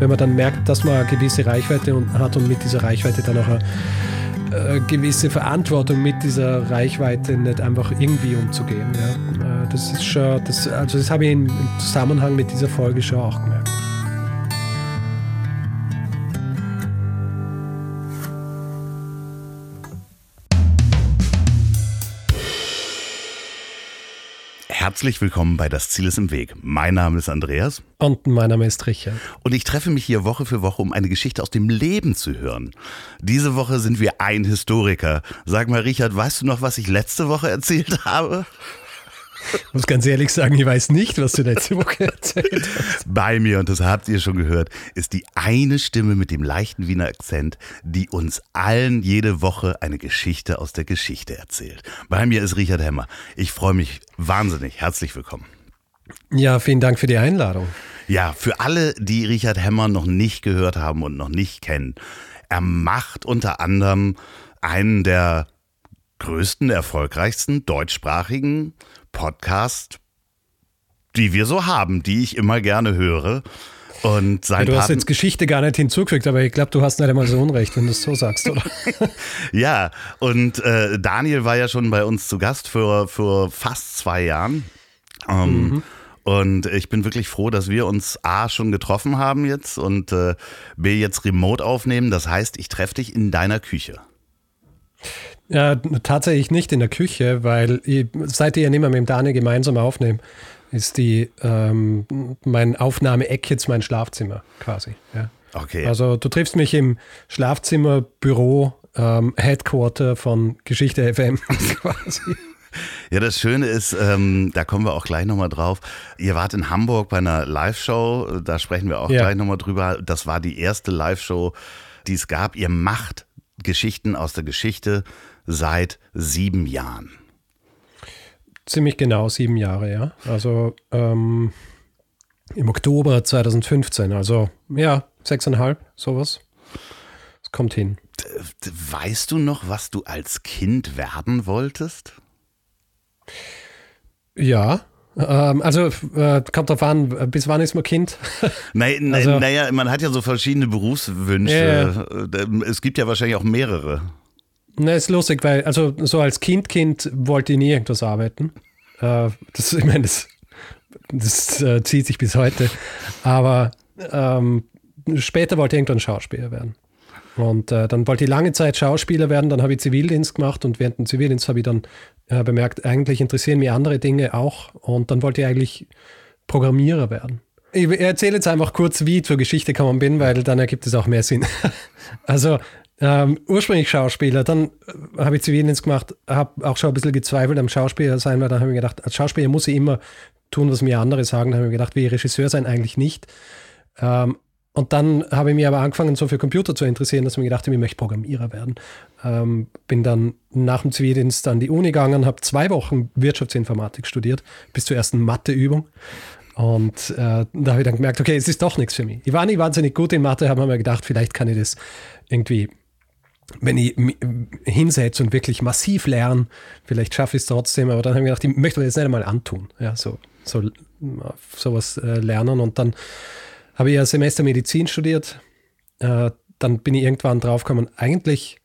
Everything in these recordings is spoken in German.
wenn man dann merkt, dass man eine gewisse Reichweite hat und mit dieser Reichweite dann auch eine äh, gewisse Verantwortung mit dieser Reichweite nicht einfach irgendwie umzugehen. Ja. Äh, das ist schon, das, also das habe ich im Zusammenhang mit dieser Folge schon auch gemerkt. Herzlich willkommen bei Das Ziel ist im Weg. Mein Name ist Andreas. Und mein Name ist Richard. Und ich treffe mich hier Woche für Woche, um eine Geschichte aus dem Leben zu hören. Diese Woche sind wir ein Historiker. Sag mal, Richard, weißt du noch, was ich letzte Woche erzählt habe? Ich muss ganz ehrlich sagen, ich weiß nicht, was du letzte Woche erzählt hast. Bei mir, und das habt ihr schon gehört, ist die eine Stimme mit dem leichten Wiener Akzent, die uns allen jede Woche eine Geschichte aus der Geschichte erzählt. Bei mir ist Richard Hemmer. Ich freue mich wahnsinnig. Herzlich willkommen. Ja, vielen Dank für die Einladung. Ja, für alle, die Richard Hemmer noch nicht gehört haben und noch nicht kennen, er macht unter anderem einen der größten, erfolgreichsten deutschsprachigen Podcast, die wir so haben, die ich immer gerne höre. Und sein ja, du hast jetzt Geschichte gar nicht hinzugefügt, aber ich glaube, du hast nicht einmal so Unrecht, wenn du es so sagst, oder? ja, und äh, Daniel war ja schon bei uns zu Gast für, für fast zwei Jahren. Ähm, mhm. Und ich bin wirklich froh, dass wir uns A schon getroffen haben jetzt und äh, B jetzt remote aufnehmen. Das heißt, ich treffe dich in deiner Küche. Ja, tatsächlich nicht in der Küche, weil ich, seit ich ja nicht mehr mit dem Daniel gemeinsam aufnehme, ist die ähm, mein Aufnahmeeck jetzt mein Schlafzimmer quasi. Ja. Okay. Also du triffst mich im Schlafzimmer, Büro, ähm, Headquarter von Geschichte FM quasi. Ja, das Schöne ist, ähm, da kommen wir auch gleich nochmal drauf. Ihr wart in Hamburg bei einer Live-Show, da sprechen wir auch ja. gleich nochmal drüber. Das war die erste Live-Show, die es gab. Ihr macht Geschichten aus der Geschichte seit sieben Jahren. Ziemlich genau sieben Jahre, ja. Also ähm, im Oktober 2015, also ja, sechseinhalb, sowas. Es kommt hin. Weißt du noch, was du als Kind werden wolltest? Ja, ähm, also äh, kommt drauf an, bis wann ist man Kind? Nein, also, naja, man hat ja so verschiedene Berufswünsche. Ja. Es gibt ja wahrscheinlich auch mehrere. Na, ist lustig, weil, also so als Kind, Kind wollte ich nie irgendwas arbeiten. Äh, das, ich meine, das, das äh, zieht sich bis heute. Aber ähm, später wollte ich irgendwann Schauspieler werden. Und äh, dann wollte ich lange Zeit Schauspieler werden, dann habe ich Zivildienst gemacht und während dem Zivildienst habe ich dann äh, bemerkt, eigentlich interessieren mich andere Dinge auch und dann wollte ich eigentlich Programmierer werden. Ich erzähle jetzt einfach kurz, wie ich zur Geschichte gekommen bin, weil dann ergibt es auch mehr Sinn. Also ähm, ursprünglich Schauspieler, dann äh, habe ich Zivildienst gemacht, habe auch schon ein bisschen gezweifelt am Schauspieler sein, weil dann habe ich mir gedacht, als Schauspieler muss ich immer tun, was mir andere sagen. Dann habe ich mir gedacht, wie Regisseur sein eigentlich nicht. Ähm, und dann habe ich mich aber angefangen, so für Computer zu interessieren, dass ich mir gedacht habe, ich möchte Programmierer werden. Ähm, bin dann nach dem Zivildienst an die Uni gegangen, habe zwei Wochen Wirtschaftsinformatik studiert, bis zur ersten Matheübung. Und äh, da habe ich dann gemerkt, okay, es ist doch nichts für mich. Ich war nicht wahnsinnig gut in Mathe, habe mir gedacht, vielleicht kann ich das irgendwie, wenn ich hinsetze und wirklich massiv lerne, vielleicht schaffe ich es trotzdem. Aber dann habe ich gedacht, ich möchte das nicht einmal antun. Ja, so, so sowas äh, lernen. Und dann habe ich ein Semester Medizin studiert. Äh, dann bin ich irgendwann draufgekommen, eigentlich,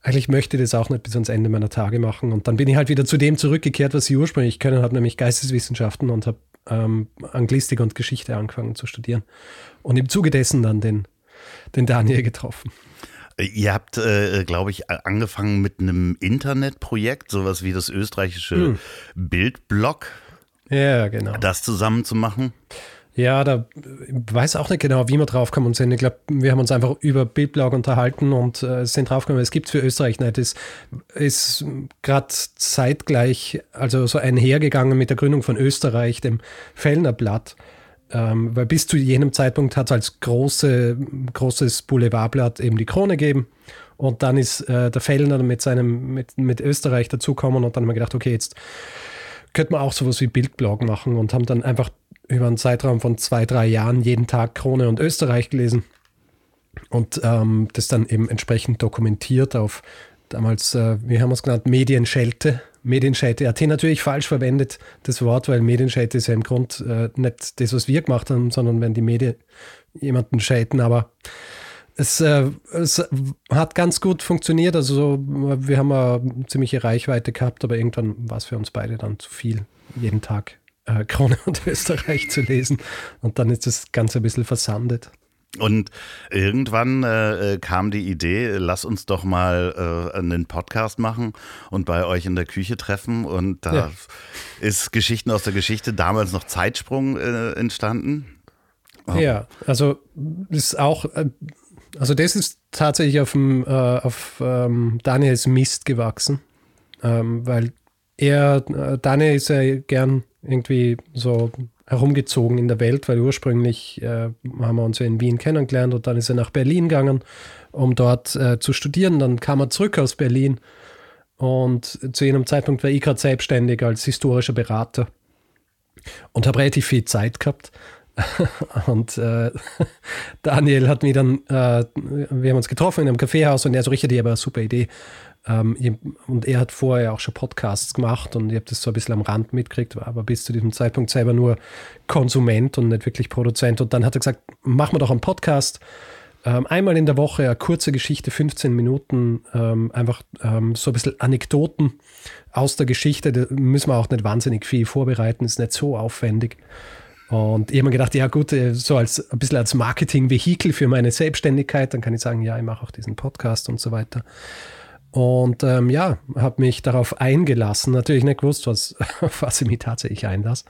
eigentlich möchte ich das auch nicht bis ans Ende meiner Tage machen. Und dann bin ich halt wieder zu dem zurückgekehrt, was ich ursprünglich können habe, nämlich Geisteswissenschaften und habe ähm, Anglistik und Geschichte angefangen zu studieren. Und im Zuge dessen dann den, den Daniel getroffen. Ihr habt, äh, glaube ich, angefangen mit einem Internetprojekt, sowas wie das österreichische hm. Bildblog. Ja, genau. Das zusammen zu machen. Ja, da weiß auch nicht genau, wie wir draufkommen sind. Ich glaube, wir haben uns einfach über Bildblog unterhalten und äh, sind draufgekommen, es gibt für Österreich nicht. Es ist gerade zeitgleich, also so einhergegangen mit der Gründung von Österreich, dem Fellner Blatt. Ähm, weil bis zu jenem Zeitpunkt hat es als große, großes Boulevardblatt eben die Krone gegeben. Und dann ist äh, der Fellner mit seinem, mit, mit Österreich dazukommen und dann haben wir gedacht, okay, jetzt könnte man auch sowas wie Bildblog machen und haben dann einfach über einen Zeitraum von zwei, drei Jahren jeden Tag Krone und Österreich gelesen und ähm, das dann eben entsprechend dokumentiert auf damals, äh, wie haben wir es genannt, Medienschelte, Medienscheite.at natürlich falsch verwendet, das Wort, weil Medienscheite ist ja im Grund äh, nicht das, was wir gemacht haben, sondern wenn die Medien jemanden scheiten, aber es, äh, es, hat ganz gut funktioniert. Also wir haben eine ziemliche Reichweite gehabt, aber irgendwann war es für uns beide dann zu viel, jeden Tag äh, Krone und Österreich zu lesen. Und dann ist das Ganze ein bisschen versandet. Und irgendwann äh, kam die Idee, lass uns doch mal äh, einen Podcast machen und bei euch in der Küche treffen. Und da ja. ist Geschichten aus der Geschichte damals noch Zeitsprung äh, entstanden. Oh. Ja, also ist auch äh, also das ist tatsächlich auf, dem, äh, auf ähm, Daniels Mist gewachsen, ähm, weil er, äh, Daniel ist ja gern irgendwie so herumgezogen in der Welt, weil ursprünglich äh, haben wir uns ja in Wien kennengelernt und dann ist er nach Berlin gegangen, um dort äh, zu studieren. Dann kam er zurück aus Berlin und zu jenem Zeitpunkt war ich gerade selbstständig als historischer Berater und habe relativ viel Zeit gehabt und äh, Daniel hat mich dann, äh, wir haben uns getroffen in einem Kaffeehaus und er so, Richard, ich habe eine super Idee. Ähm, und er hat vorher auch schon Podcasts gemacht und ich habe das so ein bisschen am Rand mitgekriegt, war aber bis zu diesem Zeitpunkt selber nur Konsument und nicht wirklich Produzent. Und dann hat er gesagt, machen wir doch einen Podcast. Ähm, einmal in der Woche eine kurze Geschichte, 15 Minuten, ähm, einfach so ein bisschen Anekdoten aus der Geschichte. Da müssen wir auch nicht wahnsinnig viel vorbereiten, ist nicht so aufwendig. Und ich habe mir gedacht, ja gut, äh, so als ein bisschen als Marketing-Vehikel für meine Selbstständigkeit, dann kann ich sagen, ja, ich mache auch diesen Podcast und so weiter. Und ähm, ja, habe mich darauf eingelassen. Natürlich nicht gewusst, was, was ich mich tatsächlich einlasse.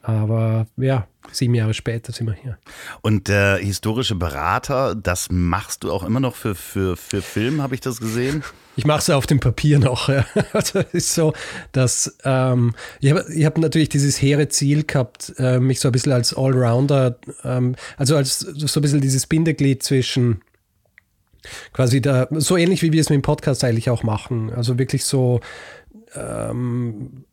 Aber ja, sieben Jahre später sind wir hier. Und der historische Berater, das machst du auch immer noch für, für, für Film, habe ich das gesehen? Ich mache es auf dem Papier noch. Ja. Also es ist so, dass ähm, ich habe ich hab natürlich dieses hehre Ziel gehabt, äh, mich so ein bisschen als Allrounder, ähm, also als so ein bisschen dieses Bindeglied zwischen quasi da, so ähnlich wie wir es mit dem Podcast eigentlich auch machen. Also wirklich so ähm,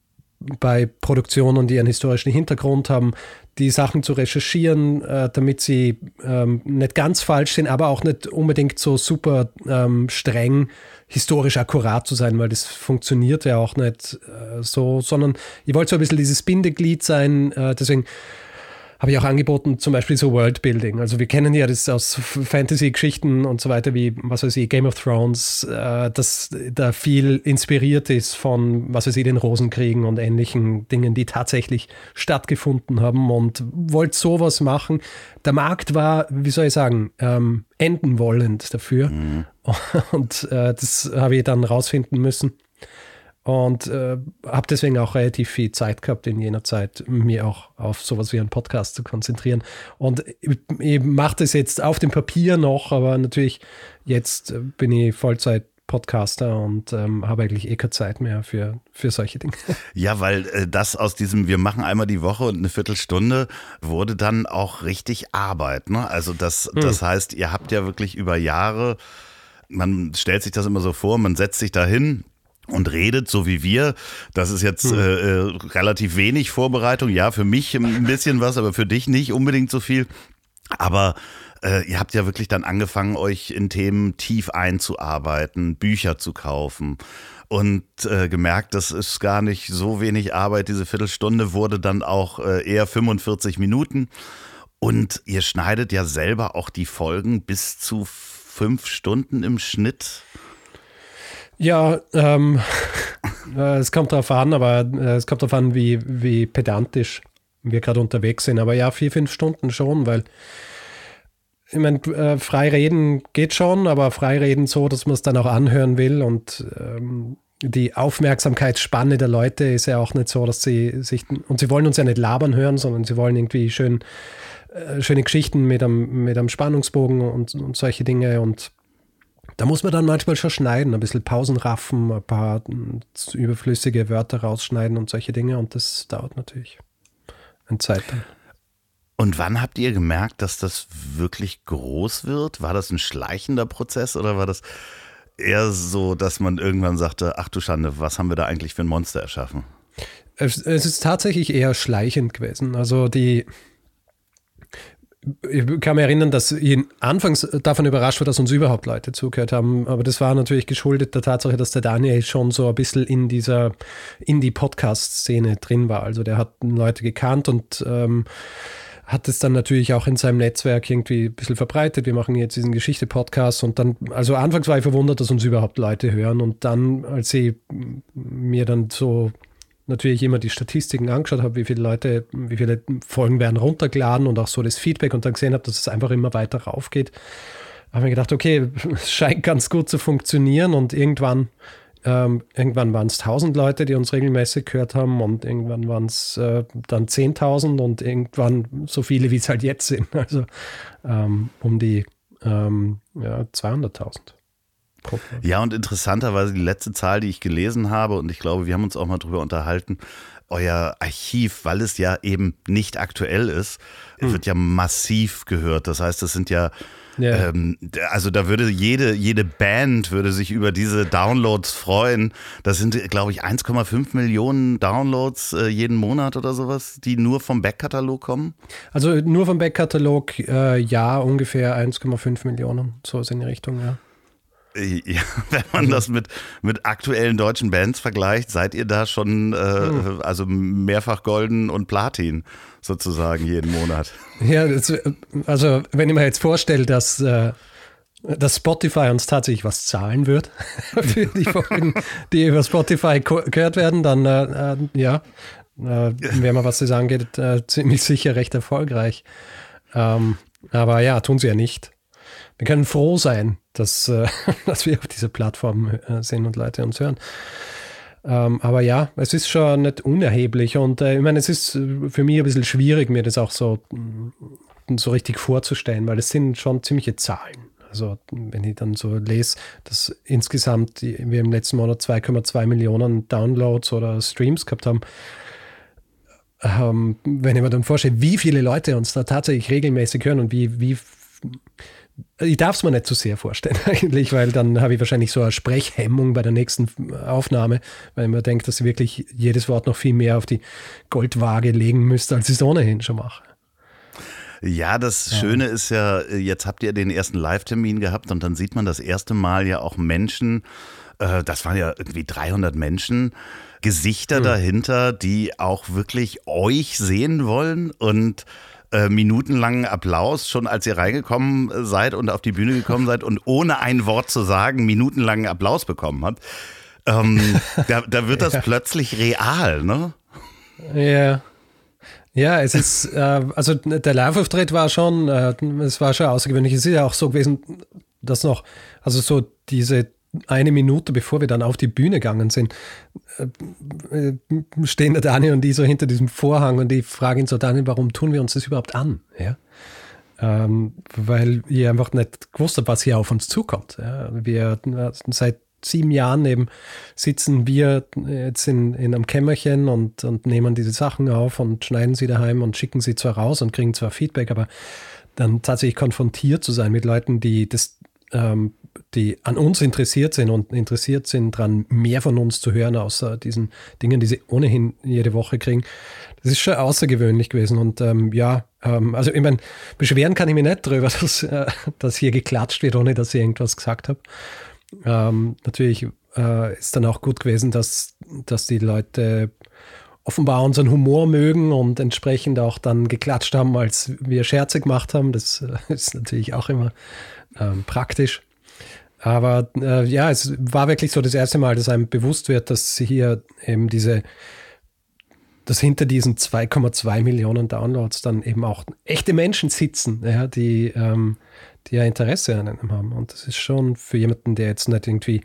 bei Produktionen, die einen historischen Hintergrund haben, die Sachen zu recherchieren, äh, damit sie ähm, nicht ganz falsch sind, aber auch nicht unbedingt so super ähm, streng historisch akkurat zu sein, weil das funktioniert ja auch nicht äh, so, sondern ich wollte so ein bisschen dieses Bindeglied sein, äh, deswegen habe ich auch angeboten, zum Beispiel so Worldbuilding. Also wir kennen ja das aus Fantasy-Geschichten und so weiter, wie, was weiß ich, Game of Thrones, äh, dass da viel inspiriert ist von, was weiß ich, den Rosenkriegen und ähnlichen Dingen, die tatsächlich stattgefunden haben und wollte sowas machen. Der Markt war, wie soll ich sagen, ähm, enden wollend dafür. Mhm. Und äh, das habe ich dann rausfinden müssen. Und äh, habe deswegen auch relativ viel Zeit gehabt in jener Zeit, mir auch auf sowas wie einen Podcast zu konzentrieren. Und ich, ich mache das jetzt auf dem Papier noch, aber natürlich jetzt bin ich Vollzeit Podcaster und ähm, habe eigentlich eh keine Zeit mehr für, für solche Dinge. Ja, weil äh, das aus diesem, wir machen einmal die Woche und eine Viertelstunde, wurde dann auch richtig Arbeit. Ne? Also das, hm. das heißt, ihr habt ja wirklich über Jahre, man stellt sich das immer so vor, man setzt sich da hin, und redet, so wie wir. Das ist jetzt hm. äh, äh, relativ wenig Vorbereitung. Ja, für mich ein bisschen was, aber für dich nicht unbedingt so viel. Aber äh, ihr habt ja wirklich dann angefangen, euch in Themen tief einzuarbeiten, Bücher zu kaufen und äh, gemerkt, das ist gar nicht so wenig Arbeit. Diese Viertelstunde wurde dann auch äh, eher 45 Minuten. Und ihr schneidet ja selber auch die Folgen bis zu fünf Stunden im Schnitt. Ja, ähm, äh, es kommt darauf an, aber äh, es kommt darauf an, wie, wie pedantisch wir gerade unterwegs sind. Aber ja, vier, fünf Stunden schon, weil ich meine, äh, frei reden geht schon, aber frei reden so, dass man es dann auch anhören will und ähm, die Aufmerksamkeitsspanne der Leute ist ja auch nicht so, dass sie sich, und sie wollen uns ja nicht labern hören, sondern sie wollen irgendwie schön, äh, schöne Geschichten mit einem, mit einem Spannungsbogen und, und solche Dinge und da muss man dann manchmal schon schneiden, ein bisschen Pausen raffen, ein paar überflüssige Wörter rausschneiden und solche Dinge. Und das dauert natürlich eine Zeit. Und wann habt ihr gemerkt, dass das wirklich groß wird? War das ein schleichender Prozess oder war das eher so, dass man irgendwann sagte, ach du Schande, was haben wir da eigentlich für ein Monster erschaffen? Es, es ist tatsächlich eher schleichend gewesen. Also die, ich kann mich erinnern, dass ich anfangs davon überrascht war, dass uns überhaupt Leute zugehört haben. Aber das war natürlich geschuldet der Tatsache, dass der Daniel schon so ein bisschen in dieser Indie-Podcast-Szene drin war. Also der hat Leute gekannt und ähm, hat es dann natürlich auch in seinem Netzwerk irgendwie ein bisschen verbreitet. Wir machen jetzt diesen Geschichte-Podcast und dann, also anfangs war ich verwundert, dass uns überhaupt Leute hören und dann, als ich mir dann so natürlich immer die Statistiken angeschaut habe, wie viele Leute, wie viele Folgen werden runtergeladen und auch so das Feedback und dann gesehen habe, dass es einfach immer weiter raufgeht, habe ich gedacht, okay, es scheint ganz gut zu funktionieren und irgendwann, ähm, irgendwann waren es 1000 Leute, die uns regelmäßig gehört haben und irgendwann waren es äh, dann 10.000 und irgendwann so viele, wie es halt jetzt sind, also ähm, um die ähm, ja, 200.000. Ja, und interessanterweise die letzte Zahl, die ich gelesen habe, und ich glaube, wir haben uns auch mal drüber unterhalten, euer Archiv, weil es ja eben nicht aktuell ist, hm. wird ja massiv gehört. Das heißt, das sind ja ja. Ähm, also da würde jede, jede Band würde sich über diese Downloads freuen. Das sind, glaube ich, 1,5 Millionen Downloads äh, jeden Monat oder sowas, die nur vom Backkatalog kommen. Also nur vom Backkatalog, äh, ja, ungefähr 1,5 Millionen, so ist in die Richtung, ja. Ja, wenn man das mit, mit aktuellen deutschen Bands vergleicht, seid ihr da schon äh, hm. also mehrfach golden und Platin sozusagen jeden Monat. Ja, das, also wenn ich mir jetzt vorstelle, dass, äh, dass Spotify uns tatsächlich was zahlen wird für die Folgen, die über Spotify gehört werden, dann äh, äh ja, äh, wären wir, was das angeht, äh, ziemlich sicher recht erfolgreich. Ähm, aber ja, tun sie ja nicht wir können froh sein, dass, äh, dass wir auf dieser Plattform äh, sind und Leute uns hören. Ähm, aber ja, es ist schon nicht unerheblich und äh, ich meine, es ist für mich ein bisschen schwierig, mir das auch so, mm, so richtig vorzustellen, weil es sind schon ziemliche Zahlen. Also wenn ich dann so lese, dass insgesamt wir im letzten Monat 2,2 Millionen Downloads oder Streams gehabt haben, ähm, wenn ich mir dann vorstelle, wie viele Leute uns da tatsächlich regelmäßig hören und wie, wie ich darf es mir nicht zu sehr vorstellen eigentlich, weil dann habe ich wahrscheinlich so eine Sprechhemmung bei der nächsten Aufnahme, weil man denkt, dass ich wirklich jedes Wort noch viel mehr auf die Goldwaage legen müsste, als ich es ohnehin schon mache. Ja, das ja. Schöne ist ja, jetzt habt ihr den ersten Live-Termin gehabt und dann sieht man das erste Mal ja auch Menschen, äh, das waren ja irgendwie 300 Menschen, Gesichter hm. dahinter, die auch wirklich euch sehen wollen und äh, minutenlangen Applaus, schon als ihr reingekommen seid und auf die Bühne gekommen seid und ohne ein Wort zu sagen, minutenlangen Applaus bekommen habt. Ähm, da, da, wird das ja. plötzlich real, ne? Ja. Ja, es ist, äh, also der Live-Auftritt war schon, äh, es war schon außergewöhnlich. Es ist ja auch so gewesen, dass noch, also so diese eine Minute bevor wir dann auf die Bühne gegangen sind, äh, stehen der Daniel und die so hinter diesem Vorhang und ich frage ihn so, Daniel, warum tun wir uns das überhaupt an? Ja? Ähm, weil ihr einfach nicht gewusst habt, was hier auf uns zukommt. Ja? Wir seit sieben Jahren eben sitzen wir jetzt in, in einem Kämmerchen und, und nehmen diese Sachen auf und schneiden sie daheim und schicken sie zwar raus und kriegen zwar Feedback, aber dann tatsächlich konfrontiert zu sein mit Leuten, die das ähm, die an uns interessiert sind und interessiert sind, daran mehr von uns zu hören, außer diesen Dingen, die sie ohnehin jede Woche kriegen. Das ist schon außergewöhnlich gewesen. Und ähm, ja, ähm, also ich meine, beschweren kann ich mich nicht darüber, dass, äh, dass hier geklatscht wird, ohne dass ich irgendwas gesagt habe. Ähm, natürlich äh, ist dann auch gut gewesen, dass, dass die Leute offenbar unseren Humor mögen und entsprechend auch dann geklatscht haben, als wir Scherze gemacht haben. Das äh, ist natürlich auch immer ähm, praktisch. Aber äh, ja, es war wirklich so das erste Mal, dass einem bewusst wird, dass hier eben diese, dass hinter diesen 2,2 Millionen Downloads dann eben auch echte Menschen sitzen, ja, die, ähm, die ja Interesse an einem haben. Und das ist schon für jemanden, der jetzt nicht irgendwie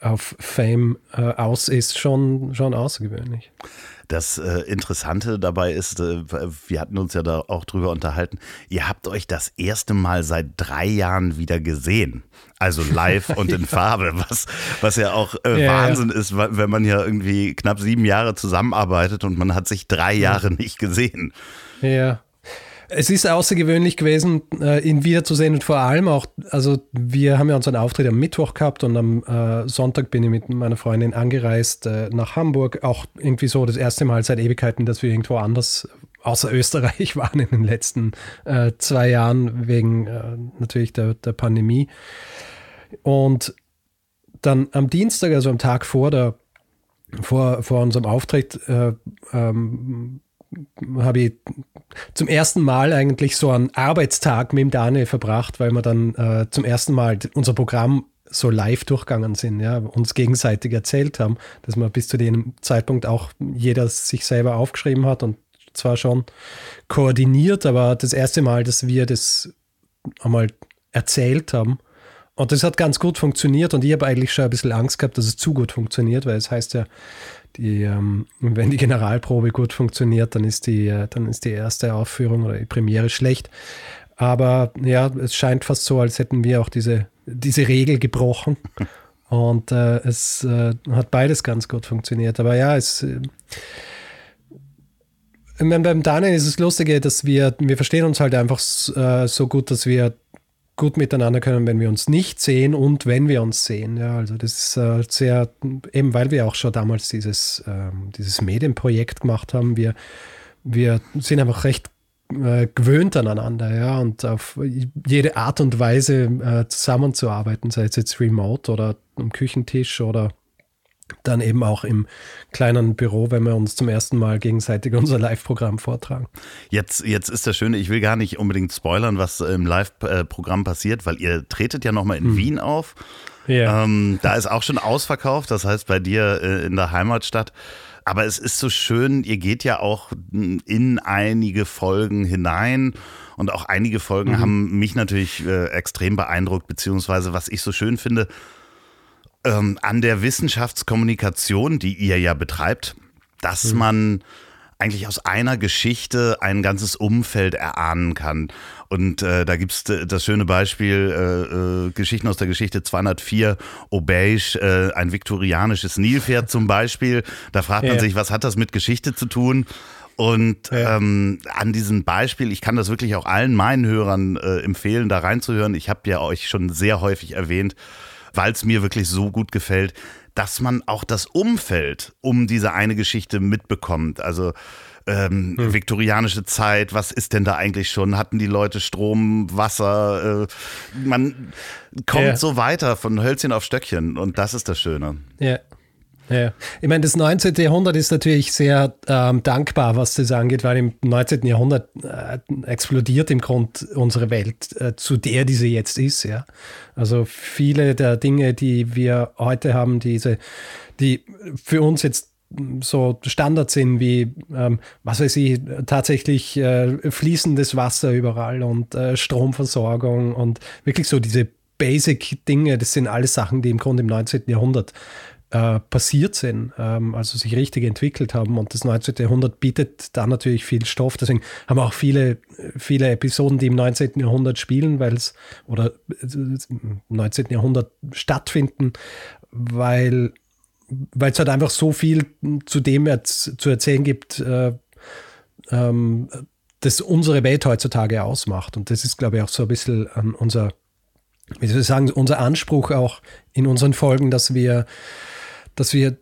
auf Fame äh, aus ist, schon, schon außergewöhnlich. Das äh, Interessante dabei ist, äh, wir hatten uns ja da auch drüber unterhalten, ihr habt euch das erste Mal seit drei Jahren wieder gesehen. Also live und in Farbe, was, was ja auch äh, ja, Wahnsinn ja. ist, wenn man ja irgendwie knapp sieben Jahre zusammenarbeitet und man hat sich drei Jahre nicht gesehen. Ja, es ist außergewöhnlich gewesen, äh, ihn wiederzusehen und vor allem auch, also wir haben ja unseren Auftritt am Mittwoch gehabt und am äh, Sonntag bin ich mit meiner Freundin angereist äh, nach Hamburg. Auch irgendwie so das erste Mal seit Ewigkeiten, dass wir irgendwo anders außer Österreich waren in den letzten zwei Jahren wegen natürlich der, der Pandemie. Und dann am Dienstag, also am Tag vor der vor, vor unserem Auftritt äh, ähm, habe ich zum ersten Mal eigentlich so einen Arbeitstag mit dem Daniel verbracht, weil wir dann äh, zum ersten Mal unser Programm so live durchgegangen sind, ja, uns gegenseitig erzählt haben, dass man bis zu dem Zeitpunkt auch jeder sich selber aufgeschrieben hat und zwar schon koordiniert, aber das erste Mal, dass wir das einmal erzählt haben. Und das hat ganz gut funktioniert und ich habe eigentlich schon ein bisschen Angst gehabt, dass es zu gut funktioniert, weil es heißt ja, die, ähm, wenn die Generalprobe gut funktioniert, dann ist die, äh, dann ist die erste Aufführung oder die Premiere schlecht. Aber ja, es scheint fast so, als hätten wir auch diese, diese Regel gebrochen. Und äh, es äh, hat beides ganz gut funktioniert. Aber ja, es. Äh, beim Daniel ist es Lustige, dass wir, wir verstehen uns halt einfach äh, so gut, dass wir gut miteinander können, wenn wir uns nicht sehen und wenn wir uns sehen. Ja, also das ist äh, sehr, eben weil wir auch schon damals dieses, ähm, dieses Medienprojekt gemacht haben, wir, wir sind einfach recht äh, gewöhnt aneinander, ja, und auf jede Art und Weise äh, zusammenzuarbeiten, sei es jetzt remote oder am Küchentisch oder dann eben auch im kleinen Büro, wenn wir uns zum ersten Mal gegenseitig unser Live-Programm vortragen. Jetzt, jetzt ist das Schöne, ich will gar nicht unbedingt spoilern, was im Live-Programm passiert, weil ihr tretet ja nochmal in hm. Wien auf. Ja. Ähm, da ist auch schon ausverkauft, das heißt bei dir äh, in der Heimatstadt. Aber es ist so schön, ihr geht ja auch in einige Folgen hinein und auch einige Folgen mhm. haben mich natürlich äh, extrem beeindruckt, beziehungsweise was ich so schön finde, ähm, an der Wissenschaftskommunikation, die ihr ja betreibt, dass mhm. man eigentlich aus einer Geschichte ein ganzes Umfeld erahnen kann. Und äh, da gibt's äh, das schöne Beispiel, äh, äh, Geschichten aus der Geschichte 204, Aubeige, äh, ein viktorianisches Nilpferd zum Beispiel. Da fragt man ja. sich, was hat das mit Geschichte zu tun? Und ja. ähm, an diesem Beispiel, ich kann das wirklich auch allen meinen Hörern äh, empfehlen, da reinzuhören. Ich habe ja euch schon sehr häufig erwähnt, weil es mir wirklich so gut gefällt, dass man auch das Umfeld um diese eine Geschichte mitbekommt. Also ähm, hm. viktorianische Zeit, was ist denn da eigentlich schon? Hatten die Leute Strom, Wasser? Äh, man kommt ja. so weiter von Hölzchen auf Stöckchen und das ist das Schöne. Ja. Ja, ich meine, das 19. Jahrhundert ist natürlich sehr ähm, dankbar, was das angeht, weil im 19. Jahrhundert äh, explodiert im Grund unsere Welt äh, zu der, die sie jetzt ist. Ja, also viele der Dinge, die wir heute haben, diese, die für uns jetzt so Standard sind wie, ähm, was weiß ich, tatsächlich äh, fließendes Wasser überall und äh, Stromversorgung und wirklich so diese Basic-Dinge, das sind alles Sachen, die im Grunde im 19. Jahrhundert äh, passiert sind, ähm, also sich richtig entwickelt haben. Und das 19. Jahrhundert bietet da natürlich viel Stoff. Deswegen haben wir auch viele, viele Episoden, die im 19. Jahrhundert spielen, weil es oder im 19. Jahrhundert stattfinden, weil weil es halt einfach so viel zu dem zu erzählen gibt, äh, ähm, das unsere Welt heutzutage ausmacht. Und das ist, glaube ich, auch so ein bisschen ähm, unser, wie soll ich sagen, unser Anspruch auch in unseren Folgen, dass wir dass wir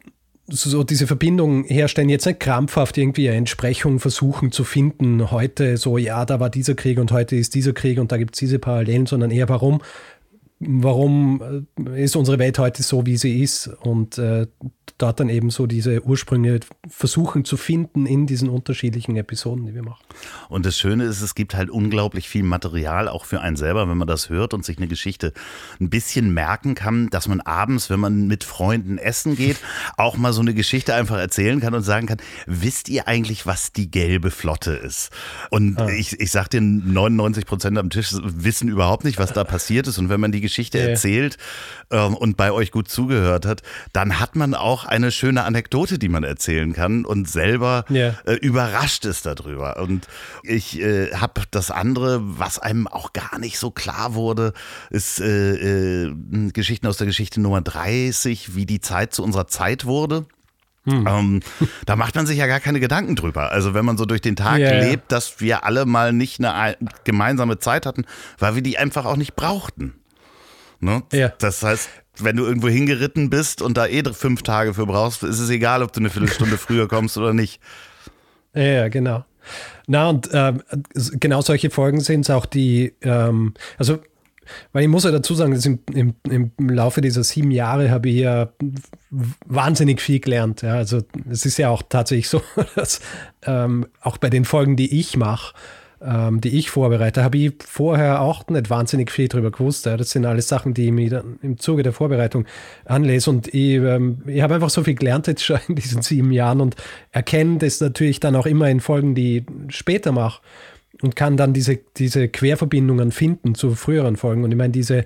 so diese Verbindung herstellen, jetzt nicht krampfhaft irgendwie eine Entsprechung versuchen zu finden, heute so, ja, da war dieser Krieg und heute ist dieser Krieg und da gibt es diese Parallelen, sondern eher warum, warum äh, ist unsere Welt heute so, wie sie ist und äh, dort dann eben so diese Ursprünge versuchen zu finden in diesen unterschiedlichen Episoden, die wir machen. Und das Schöne ist, es gibt halt unglaublich viel Material auch für einen selber, wenn man das hört und sich eine Geschichte ein bisschen merken kann, dass man abends, wenn man mit Freunden essen geht, auch mal so eine Geschichte einfach erzählen kann und sagen kann, wisst ihr eigentlich, was die gelbe Flotte ist? Und ah. ich, ich sag dir, 99 Prozent am Tisch wissen überhaupt nicht, was da passiert ist. Und wenn man die Geschichte ja. erzählt ähm, und bei euch gut zugehört hat, dann hat man auch eine schöne Anekdote, die man erzählen kann und selber yeah. äh, überrascht ist darüber. Und ich äh, habe das andere, was einem auch gar nicht so klar wurde, ist äh, äh Geschichten aus der Geschichte Nummer 30, wie die Zeit zu unserer Zeit wurde. Hm. Ähm, da macht man sich ja gar keine Gedanken drüber. Also wenn man so durch den Tag yeah. lebt, dass wir alle mal nicht eine gemeinsame Zeit hatten, weil wir die einfach auch nicht brauchten. Ne? Ja. Das heißt, wenn du irgendwo hingeritten bist und da eh fünf Tage für brauchst, ist es egal, ob du eine Viertelstunde früher kommst oder nicht. Ja, genau. Na, und äh, genau solche Folgen sind es auch, die, ähm, also, weil ich muss ja dazu sagen, dass im, im, im Laufe dieser sieben Jahre habe ich ja wahnsinnig viel gelernt. Ja. Also, es ist ja auch tatsächlich so, dass ähm, auch bei den Folgen, die ich mache, ähm, die ich vorbereite, habe ich vorher auch nicht wahnsinnig viel drüber gewusst. Ja. Das sind alles Sachen, die ich mir dann im Zuge der Vorbereitung anlese. Und ich, ähm, ich habe einfach so viel gelernt jetzt schon in diesen sieben Jahren und erkenne das natürlich dann auch immer in Folgen, die ich später mache und kann dann diese, diese Querverbindungen finden zu früheren Folgen. Und ich meine, diese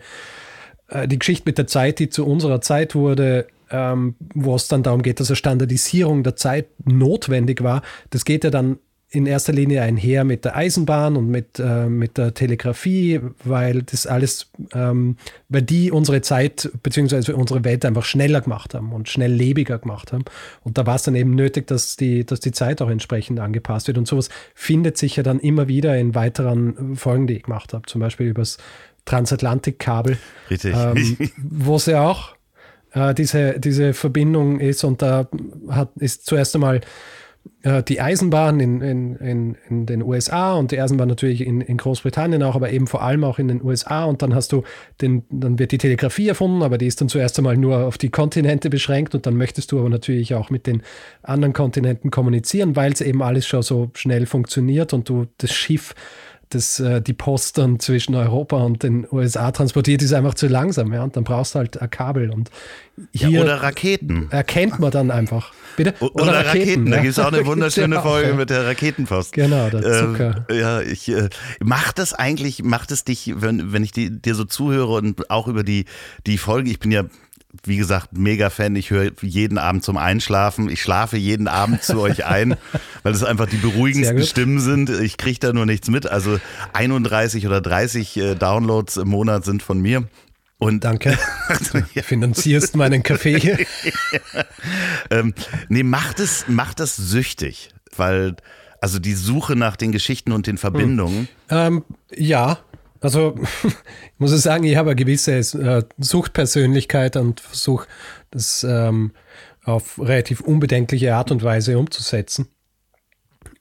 äh, die Geschichte mit der Zeit, die zu unserer Zeit wurde, ähm, wo es dann darum geht, dass eine Standardisierung der Zeit notwendig war, das geht ja dann in erster Linie einher mit der Eisenbahn und mit, äh, mit der Telegrafie, weil das alles, ähm, weil die unsere Zeit bzw. unsere Welt einfach schneller gemacht haben und schnelllebiger gemacht haben. Und da war es dann eben nötig, dass die, dass die Zeit auch entsprechend angepasst wird. Und sowas findet sich ja dann immer wieder in weiteren Folgen, die ich gemacht habe, zum Beispiel übers Transatlantikkabel. Richtig. Ähm, wo es ja auch äh, diese, diese Verbindung ist und da hat, ist zuerst einmal äh, die Eisenbahn in, in, in, in, den USA und die Eisenbahn natürlich in, in Großbritannien auch, aber eben vor allem auch in den USA. Und dann hast du den, dann wird die Telegrafie erfunden, aber die ist dann zuerst einmal nur auf die Kontinente beschränkt und dann möchtest du aber natürlich auch mit den anderen Kontinenten kommunizieren, weil es eben alles schon so schnell funktioniert und du das Schiff das, äh, die Post dann zwischen Europa und den USA transportiert, ist einfach zu langsam. Ja? Und dann brauchst du halt ein Kabel. Und hier ja, oder Raketen. Erkennt man dann einfach. Bitte? Oder, oder Raketen. Raketen. Da gibt es auch eine wunderschöne Folge mit der Raketenpost. Genau, der Zucker. Ähm, ja, ich äh, macht das eigentlich, macht es dich, wenn, wenn ich die, dir so zuhöre und auch über die, die Folge, ich bin ja wie gesagt, mega Fan. Ich höre jeden Abend zum Einschlafen. Ich schlafe jeden Abend zu euch ein, weil es einfach die beruhigendsten Stimmen sind. Ich kriege da nur nichts mit. Also 31 oder 30 äh, Downloads im Monat sind von mir. Und danke. Finanzierst meinen Kaffee hier. ähm, nee, macht es, macht das süchtig, weil also die Suche nach den Geschichten und den Verbindungen. Hm. Ähm, ja, also ich muss sagen, ich habe eine gewisse äh, Suchtpersönlichkeit und versuche das ähm, auf relativ unbedenkliche Art und Weise umzusetzen.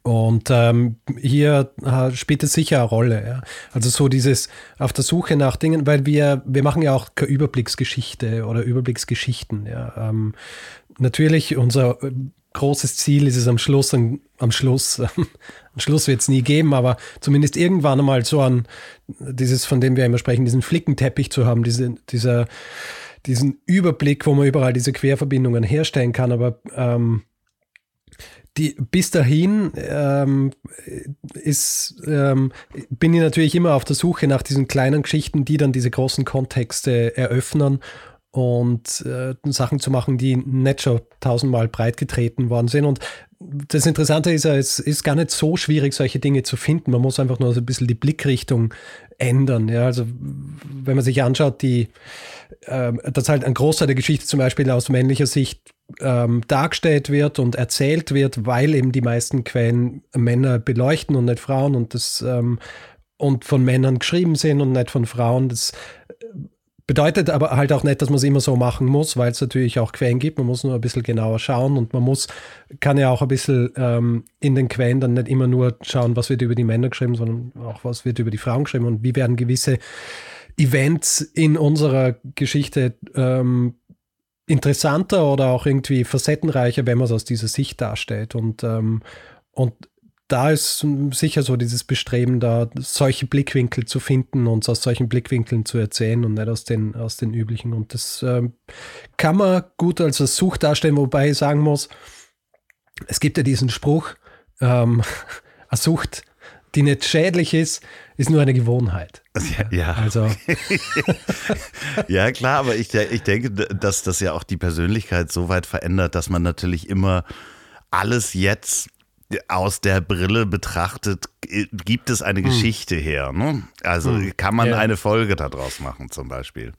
Und ähm, hier spielt es sicher eine Rolle. Ja. Also so dieses auf der Suche nach Dingen, weil wir, wir machen ja auch keine Überblicksgeschichte oder Überblicksgeschichten. Ja. Ähm, natürlich, unser großes Ziel ist es am Schluss, am, am Schluss, am Schluss wird es nie geben, aber zumindest irgendwann einmal so an dieses, von dem wir immer sprechen, diesen Flickenteppich zu haben, diese, dieser, diesen Überblick, wo man überall diese Querverbindungen herstellen kann, aber ähm, die, bis dahin ähm, ist, ähm, bin ich natürlich immer auf der Suche nach diesen kleinen Geschichten, die dann diese großen Kontexte eröffnen und äh, Sachen zu machen, die nicht schon tausendmal breit getreten worden sind. Und das Interessante ist ja, es ist gar nicht so schwierig, solche Dinge zu finden. Man muss einfach nur so ein bisschen die Blickrichtung ändern. Ja, also wenn man sich anschaut, die, äh, dass halt ein Großteil der Geschichte zum Beispiel aus männlicher Sicht ähm, dargestellt wird und erzählt wird, weil eben die meisten Quellen Männer beleuchten und nicht Frauen und das ähm, und von Männern geschrieben sind und nicht von Frauen. Das Bedeutet aber halt auch nicht, dass man es immer so machen muss, weil es natürlich auch Quellen gibt. Man muss nur ein bisschen genauer schauen und man muss, kann ja auch ein bisschen ähm, in den Quellen dann nicht immer nur schauen, was wird über die Männer geschrieben, sondern auch was wird über die Frauen geschrieben und wie werden gewisse Events in unserer Geschichte ähm, interessanter oder auch irgendwie facettenreicher, wenn man es aus dieser Sicht darstellt. Und, ähm, und da ist sicher so dieses Bestreben, da solche Blickwinkel zu finden und aus solchen Blickwinkeln zu erzählen und nicht aus den, aus den üblichen. Und das ähm, kann man gut als Such darstellen, wobei ich sagen muss, es gibt ja diesen Spruch, ähm, eine Sucht, die nicht schädlich ist, ist nur eine Gewohnheit. Ja, ja. also. ja, klar, aber ich, ich denke, dass das ja auch die Persönlichkeit so weit verändert, dass man natürlich immer alles jetzt aus der Brille betrachtet, gibt es eine hm. Geschichte her. Ne? Also hm. kann man ja. eine Folge daraus machen, zum Beispiel.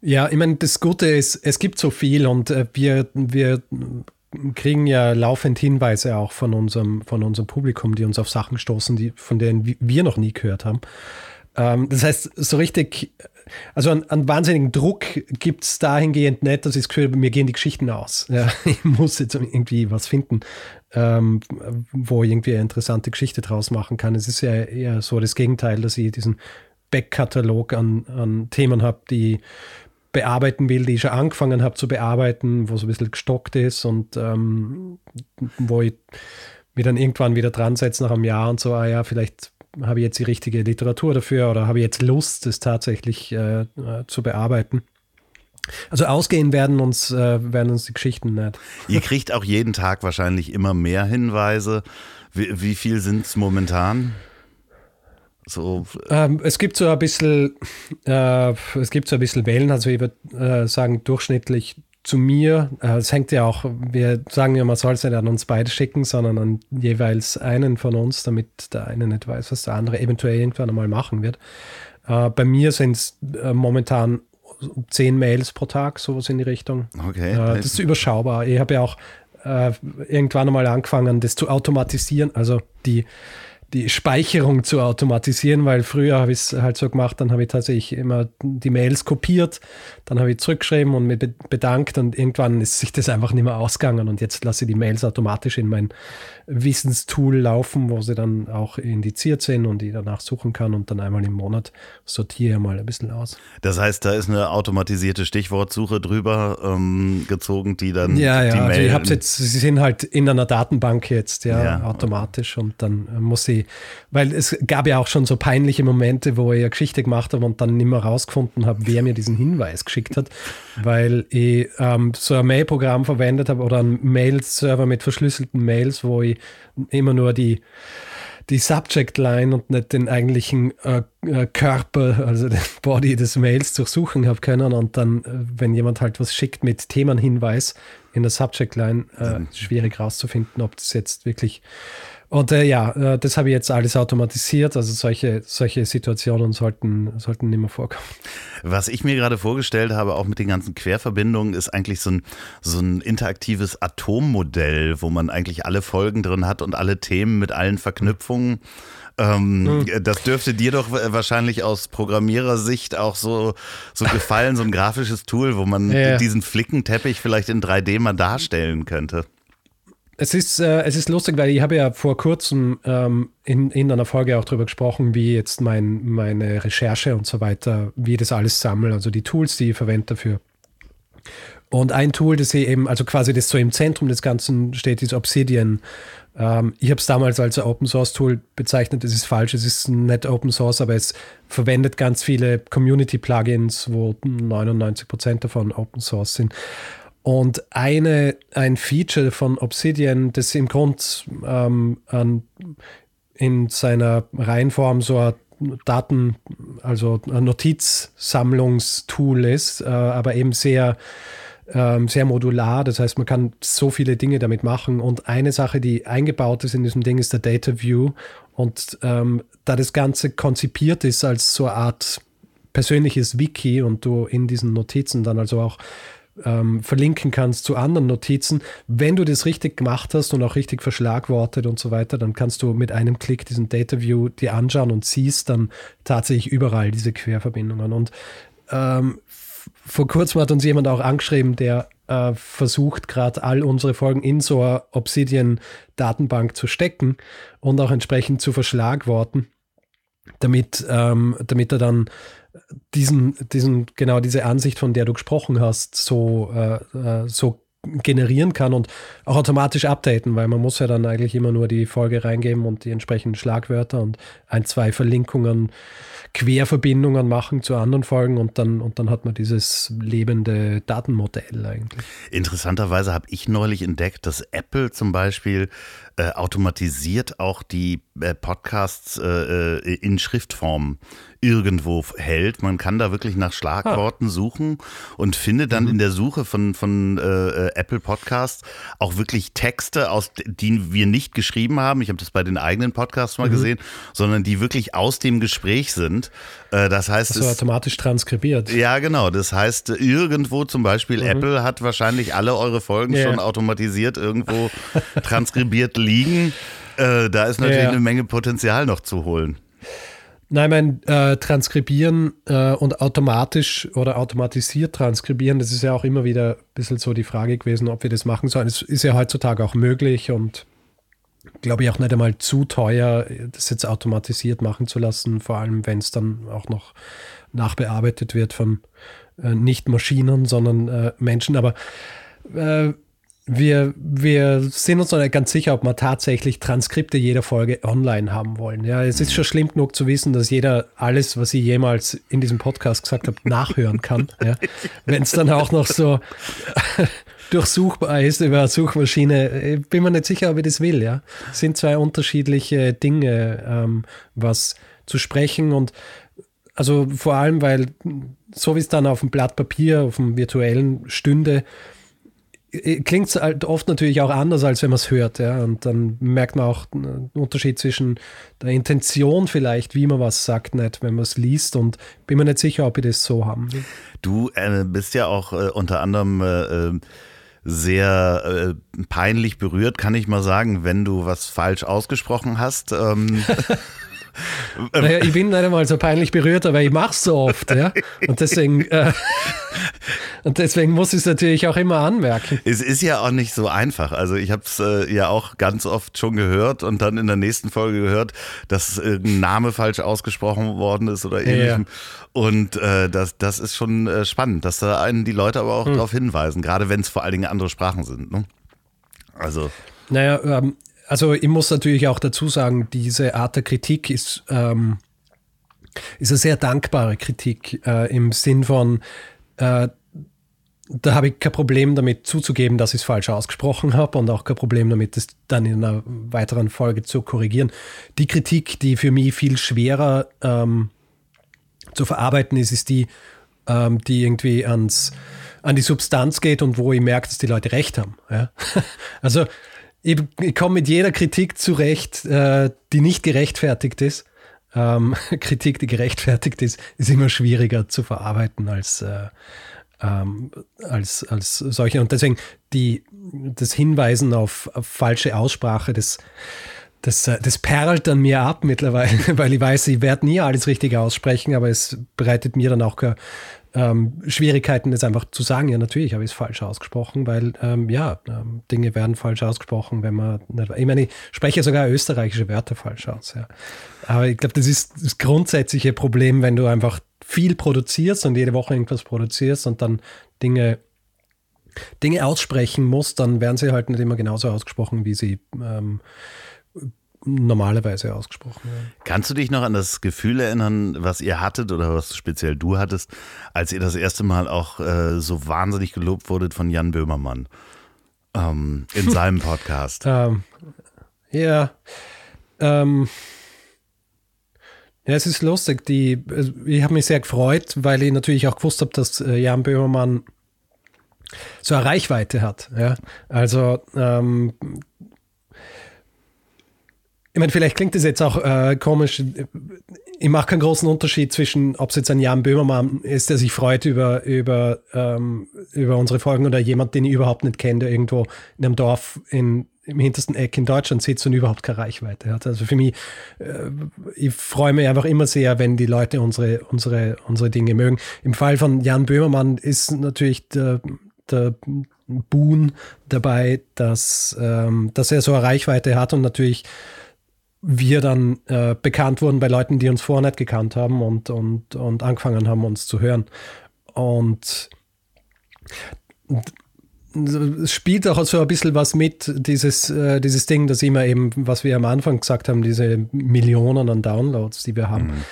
Ja, ich meine, das Gute ist, es gibt so viel und äh, wir, wir kriegen ja laufend Hinweise auch von unserem, von unserem Publikum, die uns auf Sachen stoßen, die, von denen wir noch nie gehört haben. Ähm, das heißt, so richtig, also einen wahnsinnigen Druck gibt es dahingehend nicht, dass ich das Gefühl habe, mir gehen die Geschichten aus. Ja, ich muss jetzt irgendwie was finden, ähm, wo ich irgendwie eine interessante Geschichte draus machen kann. Es ist ja eher so das Gegenteil, dass ich diesen Backkatalog an, an Themen habe, die bearbeiten will, die ich schon angefangen habe zu bearbeiten, wo so ein bisschen gestockt ist und ähm, wo ich mich dann irgendwann wieder dran setze nach einem Jahr und so, ah ja, vielleicht habe ich jetzt die richtige Literatur dafür oder habe ich jetzt Lust, es tatsächlich äh, äh zu bearbeiten. Also ausgehen werden uns, äh, werden uns die Geschichten nicht. Ihr kriegt auch jeden Tag wahrscheinlich immer mehr Hinweise. Wie, wie viel sind es momentan? So. Ähm, es gibt so ein bisschen, äh, es gibt so ein bisschen Wellen, also ich würde äh, sagen, durchschnittlich zu mir. Äh, es hängt ja auch, wir sagen ja, man soll es nicht an uns beide schicken, sondern an jeweils einen von uns, damit der eine nicht weiß, was der andere eventuell irgendwann einmal machen wird. Äh, bei mir sind es äh, momentan zehn Mails pro Tag, sowas in die Richtung. Okay. das ist überschaubar. Ich habe ja auch irgendwann einmal angefangen, das zu automatisieren, also die die Speicherung zu automatisieren, weil früher habe ich es halt so gemacht, dann habe ich tatsächlich immer die Mails kopiert, dann habe ich zurückgeschrieben und mich bedankt und irgendwann ist sich das einfach nicht mehr ausgegangen und jetzt lasse ich die Mails automatisch in mein Wissenstool laufen, wo sie dann auch indiziert sind und ich danach suchen kann und dann einmal im Monat sortiere ich mal ein bisschen aus. Das heißt, da ist eine automatisierte Stichwortsuche drüber ähm, gezogen, die dann ja, ja, die also ich habe jetzt, sie sind halt in einer Datenbank jetzt, ja, ja. automatisch und dann muss sie, weil es gab ja auch schon so peinliche Momente, wo ich eine Geschichte gemacht habe und dann nicht mehr rausgefunden habe, wer mir diesen Hinweis geschickt hat, weil ich ähm, so ein Mail-Programm verwendet habe oder einen Mail-Server mit verschlüsselten Mails, wo ich immer nur die, die Subject Line und nicht den eigentlichen äh, äh, Körper, also den Body des Mails durchsuchen habe können. Und dann, äh, wenn jemand halt was schickt mit Themenhinweis in der Subject Line, äh, schwierig rauszufinden, ob das jetzt wirklich und äh, ja, äh, das habe ich jetzt alles automatisiert. Also solche, solche Situationen sollten, sollten nicht mehr vorkommen. Was ich mir gerade vorgestellt habe, auch mit den ganzen Querverbindungen, ist eigentlich so ein, so ein interaktives Atommodell, wo man eigentlich alle Folgen drin hat und alle Themen mit allen Verknüpfungen. Ähm, hm. Das dürfte dir doch wahrscheinlich aus Programmierersicht auch so, so gefallen, so ein grafisches Tool, wo man ja. diesen Flickenteppich vielleicht in 3D mal darstellen könnte. Es ist, äh, es ist lustig, weil ich habe ja vor kurzem ähm, in, in einer Folge auch darüber gesprochen, wie jetzt mein, meine Recherche und so weiter, wie ich das alles sammle, also die Tools, die ich verwende dafür. Und ein Tool, das ich eben, also quasi das so im Zentrum des Ganzen steht, ist Obsidian. Ähm, ich habe es damals als Open Source Tool bezeichnet, das ist falsch, es ist nicht Open Source, aber es verwendet ganz viele Community Plugins, wo 99 Prozent davon Open Source sind. Und eine, ein Feature von Obsidian, das im Grund ähm, an, in seiner Reihenform so ein Daten, also ein Notizsammlungstool ist, äh, aber eben sehr, ähm, sehr modular. Das heißt, man kann so viele Dinge damit machen. Und eine Sache, die eingebaut ist in diesem Ding, ist der Data View. Und ähm, da das Ganze konzipiert ist als so eine Art persönliches Wiki und du in diesen Notizen dann also auch ähm, verlinken kannst zu anderen Notizen. Wenn du das richtig gemacht hast und auch richtig verschlagwortet und so weiter, dann kannst du mit einem Klick diesen Data View dir anschauen und siehst dann tatsächlich überall diese Querverbindungen. Und ähm, vor kurzem hat uns jemand auch angeschrieben, der äh, versucht gerade all unsere Folgen in so eine Obsidian-Datenbank zu stecken und auch entsprechend zu verschlagworten, damit, ähm, damit er dann diesen, diesen, genau diese Ansicht, von der du gesprochen hast, so, äh, äh, so generieren kann und auch automatisch updaten, weil man muss ja dann eigentlich immer nur die Folge reingeben und die entsprechenden Schlagwörter und ein, zwei Verlinkungen, Querverbindungen machen zu anderen Folgen und dann, und dann hat man dieses lebende Datenmodell eigentlich. Interessanterweise habe ich neulich entdeckt, dass Apple zum Beispiel äh, automatisiert auch die äh, Podcasts äh, äh in Schriftform irgendwo hält. Man kann da wirklich nach Schlagworten ah. suchen und findet dann mhm. in der Suche von, von äh, Apple Podcasts auch wirklich Texte, aus die wir nicht geschrieben haben. Ich habe das bei den eigenen Podcasts mal mhm. gesehen, sondern die wirklich aus dem Gespräch sind. Äh, das heißt, das es automatisch transkribiert. Ja, genau. Das heißt, irgendwo zum Beispiel mhm. Apple hat wahrscheinlich alle eure Folgen yeah. schon automatisiert irgendwo transkribiert liegen. Äh, da ist natürlich yeah. eine Menge Potenzial noch zu holen. Nein, mein äh, Transkribieren äh, und automatisch oder automatisiert transkribieren, das ist ja auch immer wieder ein bisschen so die Frage gewesen, ob wir das machen sollen. Es ist ja heutzutage auch möglich und glaube ich auch nicht einmal zu teuer, das jetzt automatisiert machen zu lassen, vor allem wenn es dann auch noch nachbearbeitet wird von äh, nicht Maschinen, sondern äh, Menschen. Aber äh, wir, wir sind uns noch nicht ganz sicher, ob wir tatsächlich Transkripte jeder Folge online haben wollen. Ja, es ist schon schlimm genug zu wissen, dass jeder alles, was ich jemals in diesem Podcast gesagt habe, nachhören kann. Ja. Wenn es dann auch noch so durchsuchbar ist über eine Suchmaschine, bin mir nicht sicher, ob ich das will. Ja, es sind zwei unterschiedliche Dinge, ähm, was zu sprechen und also vor allem, weil so wie es dann auf dem Blatt Papier, auf dem virtuellen stünde, klingt es halt oft natürlich auch anders, als wenn man es hört. Ja? Und dann merkt man auch einen Unterschied zwischen der Intention vielleicht, wie man was sagt, nicht, wenn man es liest. Und bin mir nicht sicher, ob ich das so haben. Du äh, bist ja auch äh, unter anderem äh, äh sehr äh, peinlich berührt, kann ich mal sagen, wenn du was falsch ausgesprochen hast. Ähm. Naja, ich bin nicht einmal so peinlich berührt, aber ich mache es so oft. Ja? Und, deswegen, äh, und deswegen muss ich es natürlich auch immer anmerken. Es ist ja auch nicht so einfach. Also ich habe es äh, ja auch ganz oft schon gehört und dann in der nächsten Folge gehört, dass äh, ein Name falsch ausgesprochen worden ist oder ähnlichem. Ja. Und äh, das, das ist schon äh, spannend, dass da einen die Leute aber auch hm. darauf hinweisen, gerade wenn es vor allen Dingen andere Sprachen sind. Ne? Also. Naja, ähm, also ich muss natürlich auch dazu sagen, diese Art der Kritik ist, ähm, ist eine sehr dankbare Kritik äh, im Sinn von, äh, da habe ich kein Problem damit zuzugeben, dass ich es falsch ausgesprochen habe und auch kein Problem damit, es dann in einer weiteren Folge zu korrigieren. Die Kritik, die für mich viel schwerer ähm, zu verarbeiten ist, ist die, ähm, die irgendwie ans, an die Substanz geht und wo ich merke, dass die Leute recht haben. Ja? Also ich, ich komme mit jeder Kritik zurecht, äh, die nicht gerechtfertigt ist. Ähm, Kritik, die gerechtfertigt ist, ist immer schwieriger zu verarbeiten als, äh, ähm, als, als solche. Und deswegen die, das Hinweisen auf, auf falsche Aussprache, das, das, äh, das perlt an mir ab mittlerweile, weil ich weiß, ich werde nie alles richtig aussprechen, aber es bereitet mir dann auch ähm, Schwierigkeiten, das einfach zu sagen. Ja, natürlich habe ich es falsch ausgesprochen, weil ähm, ja, ähm, Dinge werden falsch ausgesprochen, wenn man nicht, ich meine, ich spreche sogar österreichische Wörter falsch aus. Ja. Aber ich glaube, das ist das grundsätzliche Problem, wenn du einfach viel produzierst und jede Woche irgendwas produzierst und dann Dinge Dinge aussprechen musst, dann werden sie halt nicht immer genauso ausgesprochen, wie sie ähm, normalerweise ausgesprochen werden. Kannst du dich noch an das Gefühl erinnern, was ihr hattet oder was speziell du hattest, als ihr das erste Mal auch äh, so wahnsinnig gelobt wurdet von Jan Böhmermann ähm, in seinem Podcast? ähm, ja, ähm, ja, es ist lustig. Die, also, ich habe mich sehr gefreut, weil ich natürlich auch gewusst habe, dass äh, Jan Böhmermann so eine Reichweite hat. Ja? Also ähm, ich meine, vielleicht klingt das jetzt auch äh, komisch. Ich mache keinen großen Unterschied zwischen, ob es jetzt ein Jan Böhmermann ist, der sich freut über, über, ähm, über unsere Folgen oder jemand, den ich überhaupt nicht kenne, der irgendwo in einem Dorf in, im hintersten Eck in Deutschland sitzt und überhaupt keine Reichweite hat. Also für mich, äh, ich freue mich einfach immer sehr, wenn die Leute unsere, unsere, unsere Dinge mögen. Im Fall von Jan Böhmermann ist natürlich der, der Boon dabei, dass, ähm, dass er so eine Reichweite hat und natürlich wir dann äh, bekannt wurden bei Leuten, die uns vorher nicht gekannt haben und, und, und angefangen haben, uns zu hören. Und es spielt auch so ein bisschen was mit, dieses, äh, dieses Ding, dass immer eben, was wir am Anfang gesagt haben, diese Millionen an Downloads, die wir haben. Mhm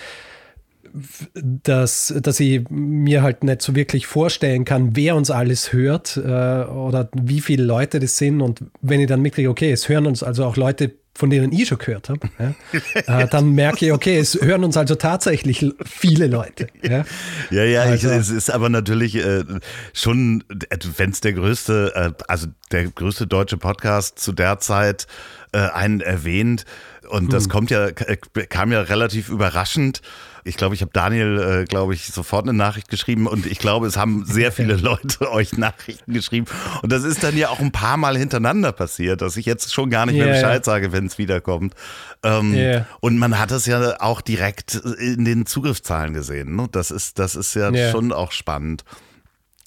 dass, dass ich mir halt nicht so wirklich vorstellen kann, wer uns alles hört äh, oder wie viele Leute das sind. Und wenn ich dann mitkriege, okay, es hören uns also auch Leute von denen ich schon gehört habe, ja, äh, dann merke ich, okay, es hören uns also tatsächlich viele Leute. Ja, ja, ja also, ich, es ist aber natürlich äh, schon, wenn es der größte, äh, also der größte deutsche Podcast zu der Zeit äh, einen erwähnt. Und das hm. kommt ja, kam ja relativ überraschend. Ich glaube, ich habe Daniel, äh, glaube ich, sofort eine Nachricht geschrieben und ich glaube, es haben sehr viele Leute euch Nachrichten geschrieben. Und das ist dann ja auch ein paar Mal hintereinander passiert, dass ich jetzt schon gar nicht yeah, mehr Bescheid sage, wenn es wiederkommt. Ähm, yeah. Und man hat es ja auch direkt in den Zugriffszahlen gesehen. Ne? Das ist, das ist ja yeah. schon auch spannend.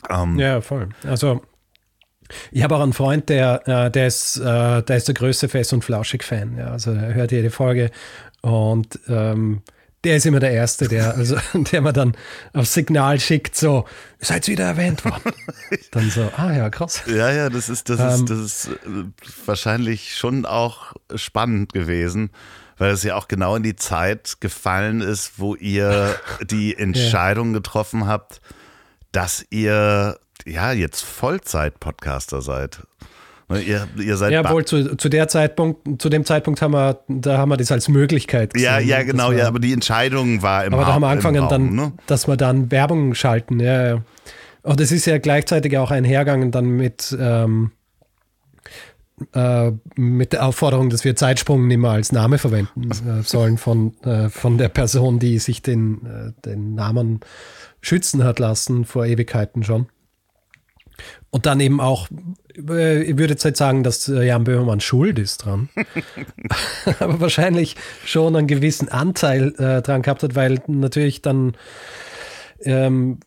Ähm, ja, voll. Also ich habe auch einen Freund, der, äh, der, ist, äh, der ist der größte Fest- und Flauschig-Fan. Ja. Also er hört jede Folge und ähm, der ist immer der Erste, der, also, der mir dann aufs Signal schickt, so, seid wieder erwähnt worden. Dann so, ah ja, krass. Ja, ja, das ist, das ähm, ist, das ist äh, wahrscheinlich schon auch spannend gewesen, weil es ja auch genau in die Zeit gefallen ist, wo ihr die Entscheidung ja. getroffen habt, dass ihr ja jetzt Vollzeit-Podcaster seid. Ne, ihr, ihr seid ja, wohl zu, zu, der Zeitpunkt, zu dem Zeitpunkt haben wir, da haben wir das als Möglichkeit gesehen. Ja, ja, genau, ja, aber die Entscheidung war im Aber da haben wir angefangen, Raum, dann, ne? dass wir dann Werbung schalten, ja, ja. Und es ist ja gleichzeitig auch einhergegangen dann mit, ähm, äh, mit der Aufforderung, dass wir Zeitsprung nicht mehr als Name verwenden äh, sollen von, äh, von der Person, die sich den, äh, den Namen schützen hat lassen vor Ewigkeiten schon. Und dann eben auch, äh, ich würde jetzt halt sagen, dass äh, Jan Böhmermann schuld ist dran. Aber wahrscheinlich schon einen gewissen Anteil äh, dran gehabt hat, weil natürlich dann ähm,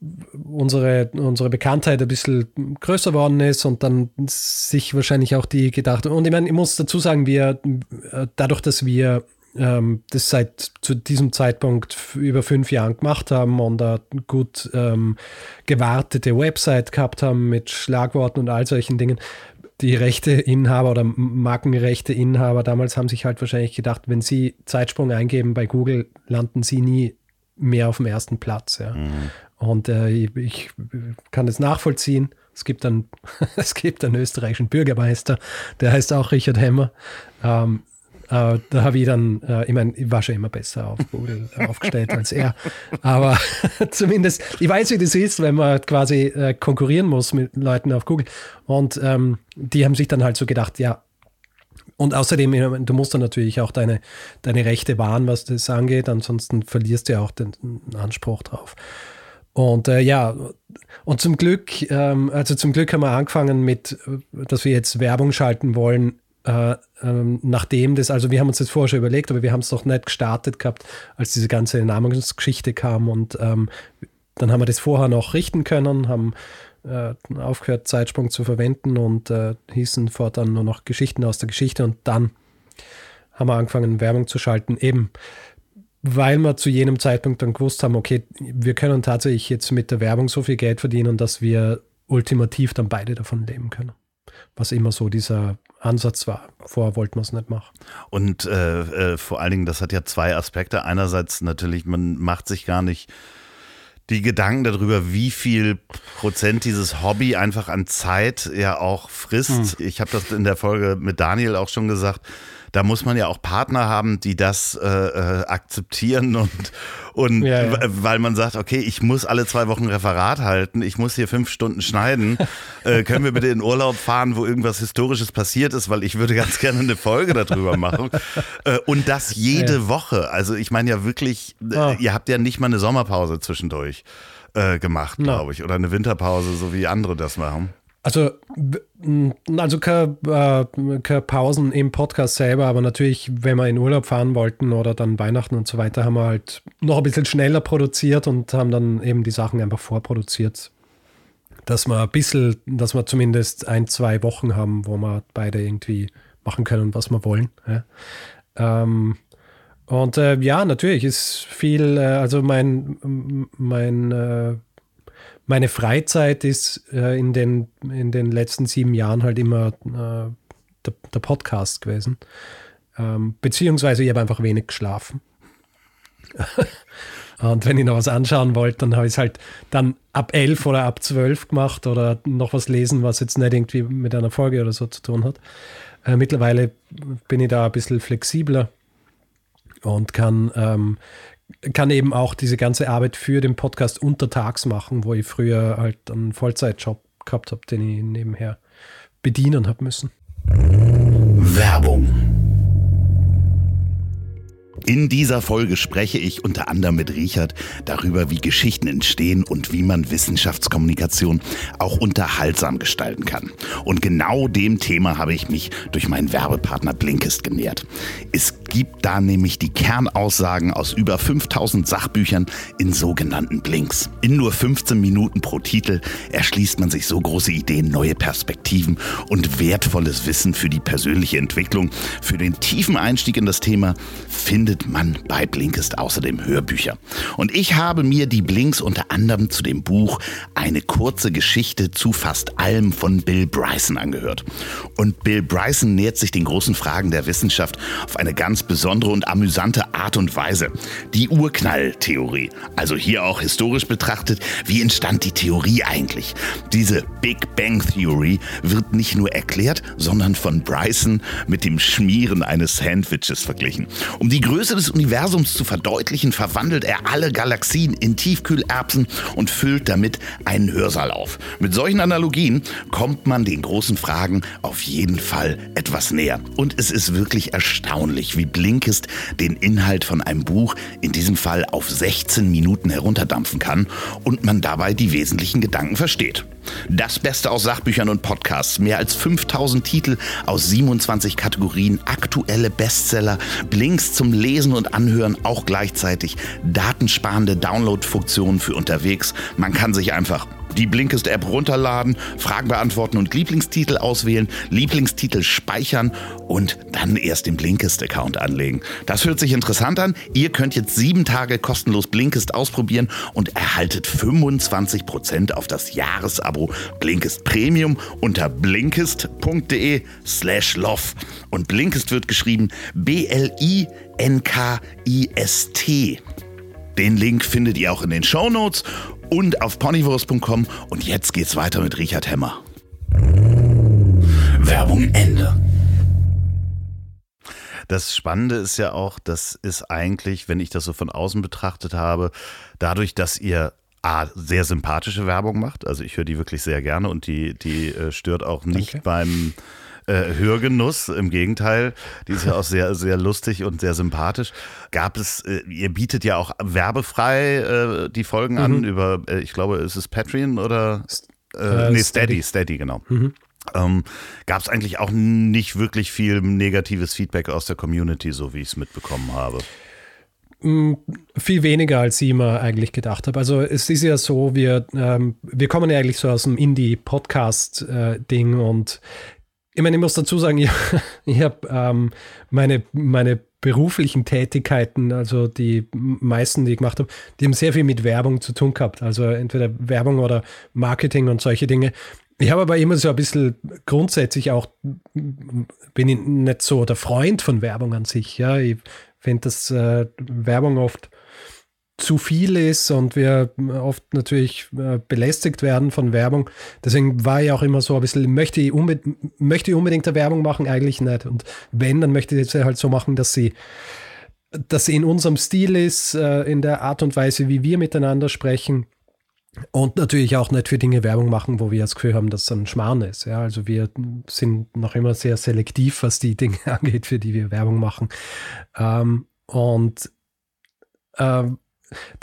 unsere, unsere Bekanntheit ein bisschen größer worden ist und dann sich wahrscheinlich auch die gedacht. Und ich meine, ich muss dazu sagen, wir, äh, dadurch, dass wir ähm, das seit zu diesem Zeitpunkt über fünf Jahren gemacht haben und eine gut ähm, gewartete Website gehabt haben mit Schlagworten und all solchen Dingen. Die Rechteinhaber oder Markenrechteinhaber damals haben sich halt wahrscheinlich gedacht, wenn sie Zeitsprung eingeben bei Google, landen sie nie mehr auf dem ersten Platz. Ja. Mhm. Und äh, ich, ich, kann das nachvollziehen. Es gibt, einen, es gibt einen österreichischen Bürgermeister, der heißt auch Richard Hemmer. Ähm, äh, da habe ich dann, äh, ich meine, ich war schon immer besser auf Google aufgestellt als er. Aber zumindest, ich weiß, wie das ist, wenn man quasi äh, konkurrieren muss mit Leuten auf Google. Und ähm, die haben sich dann halt so gedacht, ja, und außerdem, du musst dann natürlich auch deine, deine Rechte wahren, was das angeht, ansonsten verlierst du ja auch den, Anspruch drauf. Und äh, ja, und zum Glück, ähm, also zum Glück haben wir angefangen mit, dass wir jetzt Werbung schalten wollen äh, ähm, nachdem das, also wir haben uns das vorher schon überlegt, aber wir haben es noch nicht gestartet gehabt, als diese ganze Namensgeschichte kam und ähm, dann haben wir das vorher noch richten können, haben äh, aufgehört, Zeitsprung zu verwenden und äh, hießen fortan nur noch Geschichten aus der Geschichte und dann haben wir angefangen, Werbung zu schalten, eben weil wir zu jenem Zeitpunkt dann gewusst haben, okay, wir können tatsächlich jetzt mit der Werbung so viel Geld verdienen, dass wir ultimativ dann beide davon leben können. Was immer so dieser Ansatz war. Vorher wollten wir es nicht machen. Und äh, äh, vor allen Dingen, das hat ja zwei Aspekte. Einerseits natürlich, man macht sich gar nicht die Gedanken darüber, wie viel Prozent dieses Hobby einfach an Zeit ja auch frisst. Hm. Ich habe das in der Folge mit Daniel auch schon gesagt da muss man ja auch Partner haben, die das äh, äh, akzeptieren und, und ja, ja. weil man sagt, okay, ich muss alle zwei Wochen Referat halten, ich muss hier fünf Stunden schneiden. äh, können wir bitte in Urlaub fahren, wo irgendwas Historisches passiert ist, weil ich würde ganz gerne eine Folge darüber machen. äh, und das jede ja. Woche. Also ich meine ja wirklich, oh. ihr habt ja nicht mal eine Sommerpause zwischendurch äh, gemacht, no. glaube ich, oder eine Winterpause, so wie andere das machen. Also, also keine, äh, keine Pausen im Podcast selber, aber natürlich, wenn wir in Urlaub fahren wollten oder dann Weihnachten und so weiter, haben wir halt noch ein bisschen schneller produziert und haben dann eben die Sachen einfach vorproduziert. Dass wir ein bisschen, dass wir zumindest ein, zwei Wochen haben, wo wir beide irgendwie machen können, was wir wollen. Ja. Ähm, und äh, ja, natürlich ist viel, äh, also mein, mein äh, meine Freizeit ist äh, in, den, in den letzten sieben Jahren halt immer äh, der, der, Podcast gewesen. Ähm, beziehungsweise ich habe einfach wenig geschlafen. Und wenn ich noch was anschauen wollte, dann habe ich es halt dann ab elf oder ab zwölf gemacht oder noch was lesen, was jetzt nicht irgendwie mit einer Folge oder so zu tun hat. Äh, mittlerweile bin ich da ein bisschen flexibler und kann, ähm, kann eben auch diese ganze Arbeit für den Podcast untertags machen, wo ich früher halt einen Vollzeitjob gehabt habe, den ich nebenher bedienen habe müssen. Werbung In dieser Folge spreche ich unter anderem mit Richard darüber, wie Geschichten entstehen und wie man Wissenschaftskommunikation auch unterhaltsam gestalten kann. Und genau dem Thema habe ich mich durch meinen Werbepartner Blinkist genähert. Es gibt da nämlich die Kernaussagen aus über 5000 Sachbüchern in sogenannten Blinks. In nur 15 Minuten pro Titel erschließt man sich so große Ideen, neue Perspektiven und wertvolles Wissen für die persönliche Entwicklung. Für den tiefen Einstieg in das Thema findet man bei Blinkist außerdem Hörbücher. Und ich habe mir die Blinks unter anderem zu dem Buch Eine kurze Geschichte zu fast allem von Bill Bryson angehört. Und Bill Bryson nähert sich den großen Fragen der Wissenschaft auf eine ganz besondere und amüsante Art und Weise. Die Urknalltheorie, also hier auch historisch betrachtet, wie entstand die Theorie eigentlich? Diese Big Bang Theory wird nicht nur erklärt, sondern von Bryson mit dem Schmieren eines Sandwiches verglichen. Um die Größe des Universums zu verdeutlichen, verwandelt er alle Galaxien in Tiefkühlerbsen und füllt damit einen Hörsaal auf. Mit solchen Analogien kommt man den großen Fragen auf jeden Fall etwas näher. Und es ist wirklich erstaunlich, wie Blinkist den Inhalt von einem Buch in diesem Fall auf 16 Minuten herunterdampfen kann und man dabei die wesentlichen Gedanken versteht. Das Beste aus Sachbüchern und Podcasts, mehr als 5000 Titel aus 27 Kategorien, aktuelle Bestseller, Blinks zum Lesen und Anhören, auch gleichzeitig. Datensparende Download-Funktionen für unterwegs. Man kann sich einfach die Blinkist-App runterladen, Fragen beantworten und Lieblingstitel auswählen, Lieblingstitel speichern und dann erst den Blinkist-Account anlegen. Das hört sich interessant an. Ihr könnt jetzt sieben Tage kostenlos Blinkist ausprobieren und erhaltet 25% auf das Jahresabo Blinkist Premium unter blinkist.de slash love. Und Blinkist wird geschrieben B-L-I-N-K-I-S-T. Den Link findet ihr auch in den Show Notes und auf ponywurst.com. Und jetzt geht's weiter mit Richard Hemmer. Werbung Ende. Das Spannende ist ja auch, das ist eigentlich, wenn ich das so von außen betrachtet habe, dadurch, dass ihr A, sehr sympathische Werbung macht. Also ich höre die wirklich sehr gerne und die, die äh, stört auch nicht Danke. beim äh, Hörgenuss. Im Gegenteil, die ist ja auch sehr, sehr lustig und sehr sympathisch. Gab es, äh, ihr bietet ja auch werbefrei äh, die Folgen mhm. an über, äh, ich glaube, ist es Patreon oder? Äh, nee, Steady, Steady, genau. Mhm. Ähm, Gab es eigentlich auch nicht wirklich viel negatives Feedback aus der Community, so wie ich es mitbekommen habe? Mm, viel weniger, als ich immer eigentlich gedacht habe. Also es ist ja so, wir, ähm, wir kommen ja eigentlich so aus dem Indie-Podcast-Ding äh, und ich meine, ich muss dazu sagen, ich, ich habe ähm, meine, meine beruflichen Tätigkeiten, also die meisten, die ich gemacht habe, die haben sehr viel mit Werbung zu tun gehabt. Also entweder Werbung oder Marketing und solche Dinge. Ich habe aber immer so ein bisschen grundsätzlich auch, bin ich nicht so der Freund von Werbung an sich. Ja, ich finde, dass äh, Werbung oft zu viel ist und wir oft natürlich äh, belästigt werden von Werbung. Deswegen war ich auch immer so ein bisschen, möchte ich, unbedingt, möchte ich unbedingt eine Werbung machen? Eigentlich nicht. Und wenn, dann möchte ich sie halt so machen, dass sie, dass sie in unserem Stil ist, äh, in der Art und Weise, wie wir miteinander sprechen. Und natürlich auch nicht für Dinge Werbung machen, wo wir das Gefühl haben, dass es ein Schmarrn ist. Ja, also wir sind noch immer sehr selektiv, was die Dinge angeht, für die wir Werbung machen. Ähm, und ähm,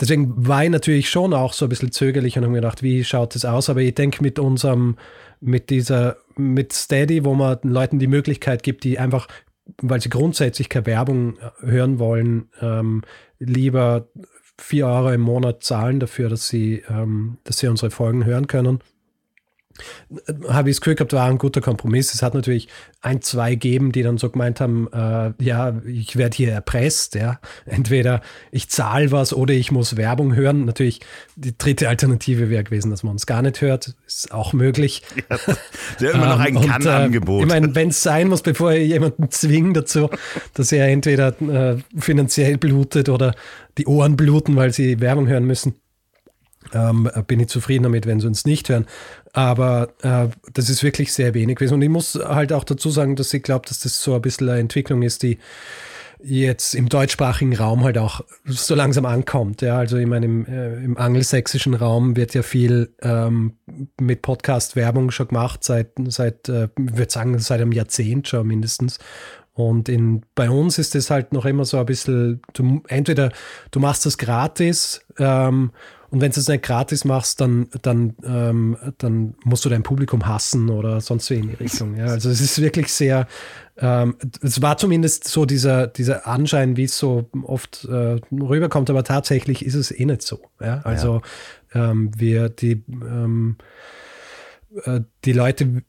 deswegen war ich natürlich schon auch so ein bisschen zögerlich und habe mir gedacht, wie schaut das aus? Aber ich denke mit unserem, mit dieser, mit Steady, wo man den Leuten die Möglichkeit gibt, die einfach, weil sie grundsätzlich keine Werbung hören wollen, ähm, lieber vier Euro im Monat zahlen dafür, dass sie, ähm, dass sie unsere Folgen hören können habe ich das Gefühl gehabt, war ein guter Kompromiss. Es hat natürlich ein, zwei gegeben, die dann so gemeint haben, äh, ja, ich werde hier erpresst, ja. Entweder ich zahle was oder ich muss Werbung hören. Natürlich, die dritte Alternative wäre gewesen, dass man uns gar nicht hört. Ist auch möglich. Ja, immer noch ein ähm, Kann-Angebot. Äh, ich meine, wenn es sein muss, bevor ihr jemanden zwingt dazu, dass er entweder äh, finanziell blutet oder die Ohren bluten, weil sie Werbung hören müssen, ähm, bin ich zufrieden damit, wenn sie uns nicht hören. Aber äh, das ist wirklich sehr wenig gewesen. Und ich muss halt auch dazu sagen, dass ich glaube, dass das so ein bisschen eine Entwicklung ist, die jetzt im deutschsprachigen Raum halt auch so langsam ankommt. Ja, also ich meine, im, äh, im angelsächsischen Raum wird ja viel ähm, mit Podcast-Werbung schon gemacht, seit, seit äh, ich würde sagen, seit einem Jahrzehnt schon mindestens. Und in, bei uns ist es halt noch immer so ein bisschen, du, entweder du machst das gratis ähm, und wenn du es nicht gratis machst, dann, dann, ähm, dann musst du dein Publikum hassen oder sonst wie in die Richtung. Ja. Also es ist wirklich sehr, ähm, es war zumindest so dieser, dieser Anschein, wie es so oft äh, rüberkommt, aber tatsächlich ist es eh nicht so. Ja. Also ja. Ähm, wir, die, ähm, äh, die Leute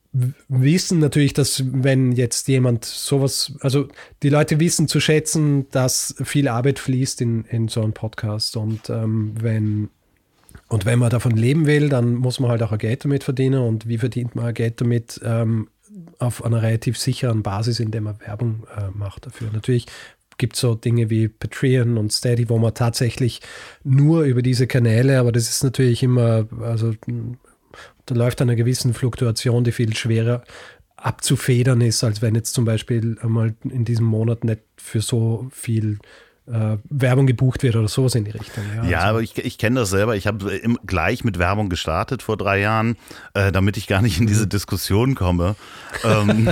wissen natürlich, dass wenn jetzt jemand sowas, also die Leute wissen zu schätzen, dass viel Arbeit fließt in, in so einen Podcast und ähm, wenn und wenn man davon leben will, dann muss man halt auch ein Geld damit verdienen. Und wie verdient man Geld damit? Ähm, auf einer relativ sicheren Basis, indem man Werbung äh, macht dafür. Natürlich gibt es so Dinge wie Patreon und Steady, wo man tatsächlich nur über diese Kanäle, aber das ist natürlich immer, also da läuft eine gewissen Fluktuation, die viel schwerer abzufedern ist, als wenn jetzt zum Beispiel einmal in diesem Monat nicht für so viel Werbung gebucht wird oder sowas in die Richtung. Ja, ja also. aber ich, ich kenne das selber. Ich habe gleich mit Werbung gestartet vor drei Jahren, äh, damit ich gar nicht in diese Diskussion komme. ähm,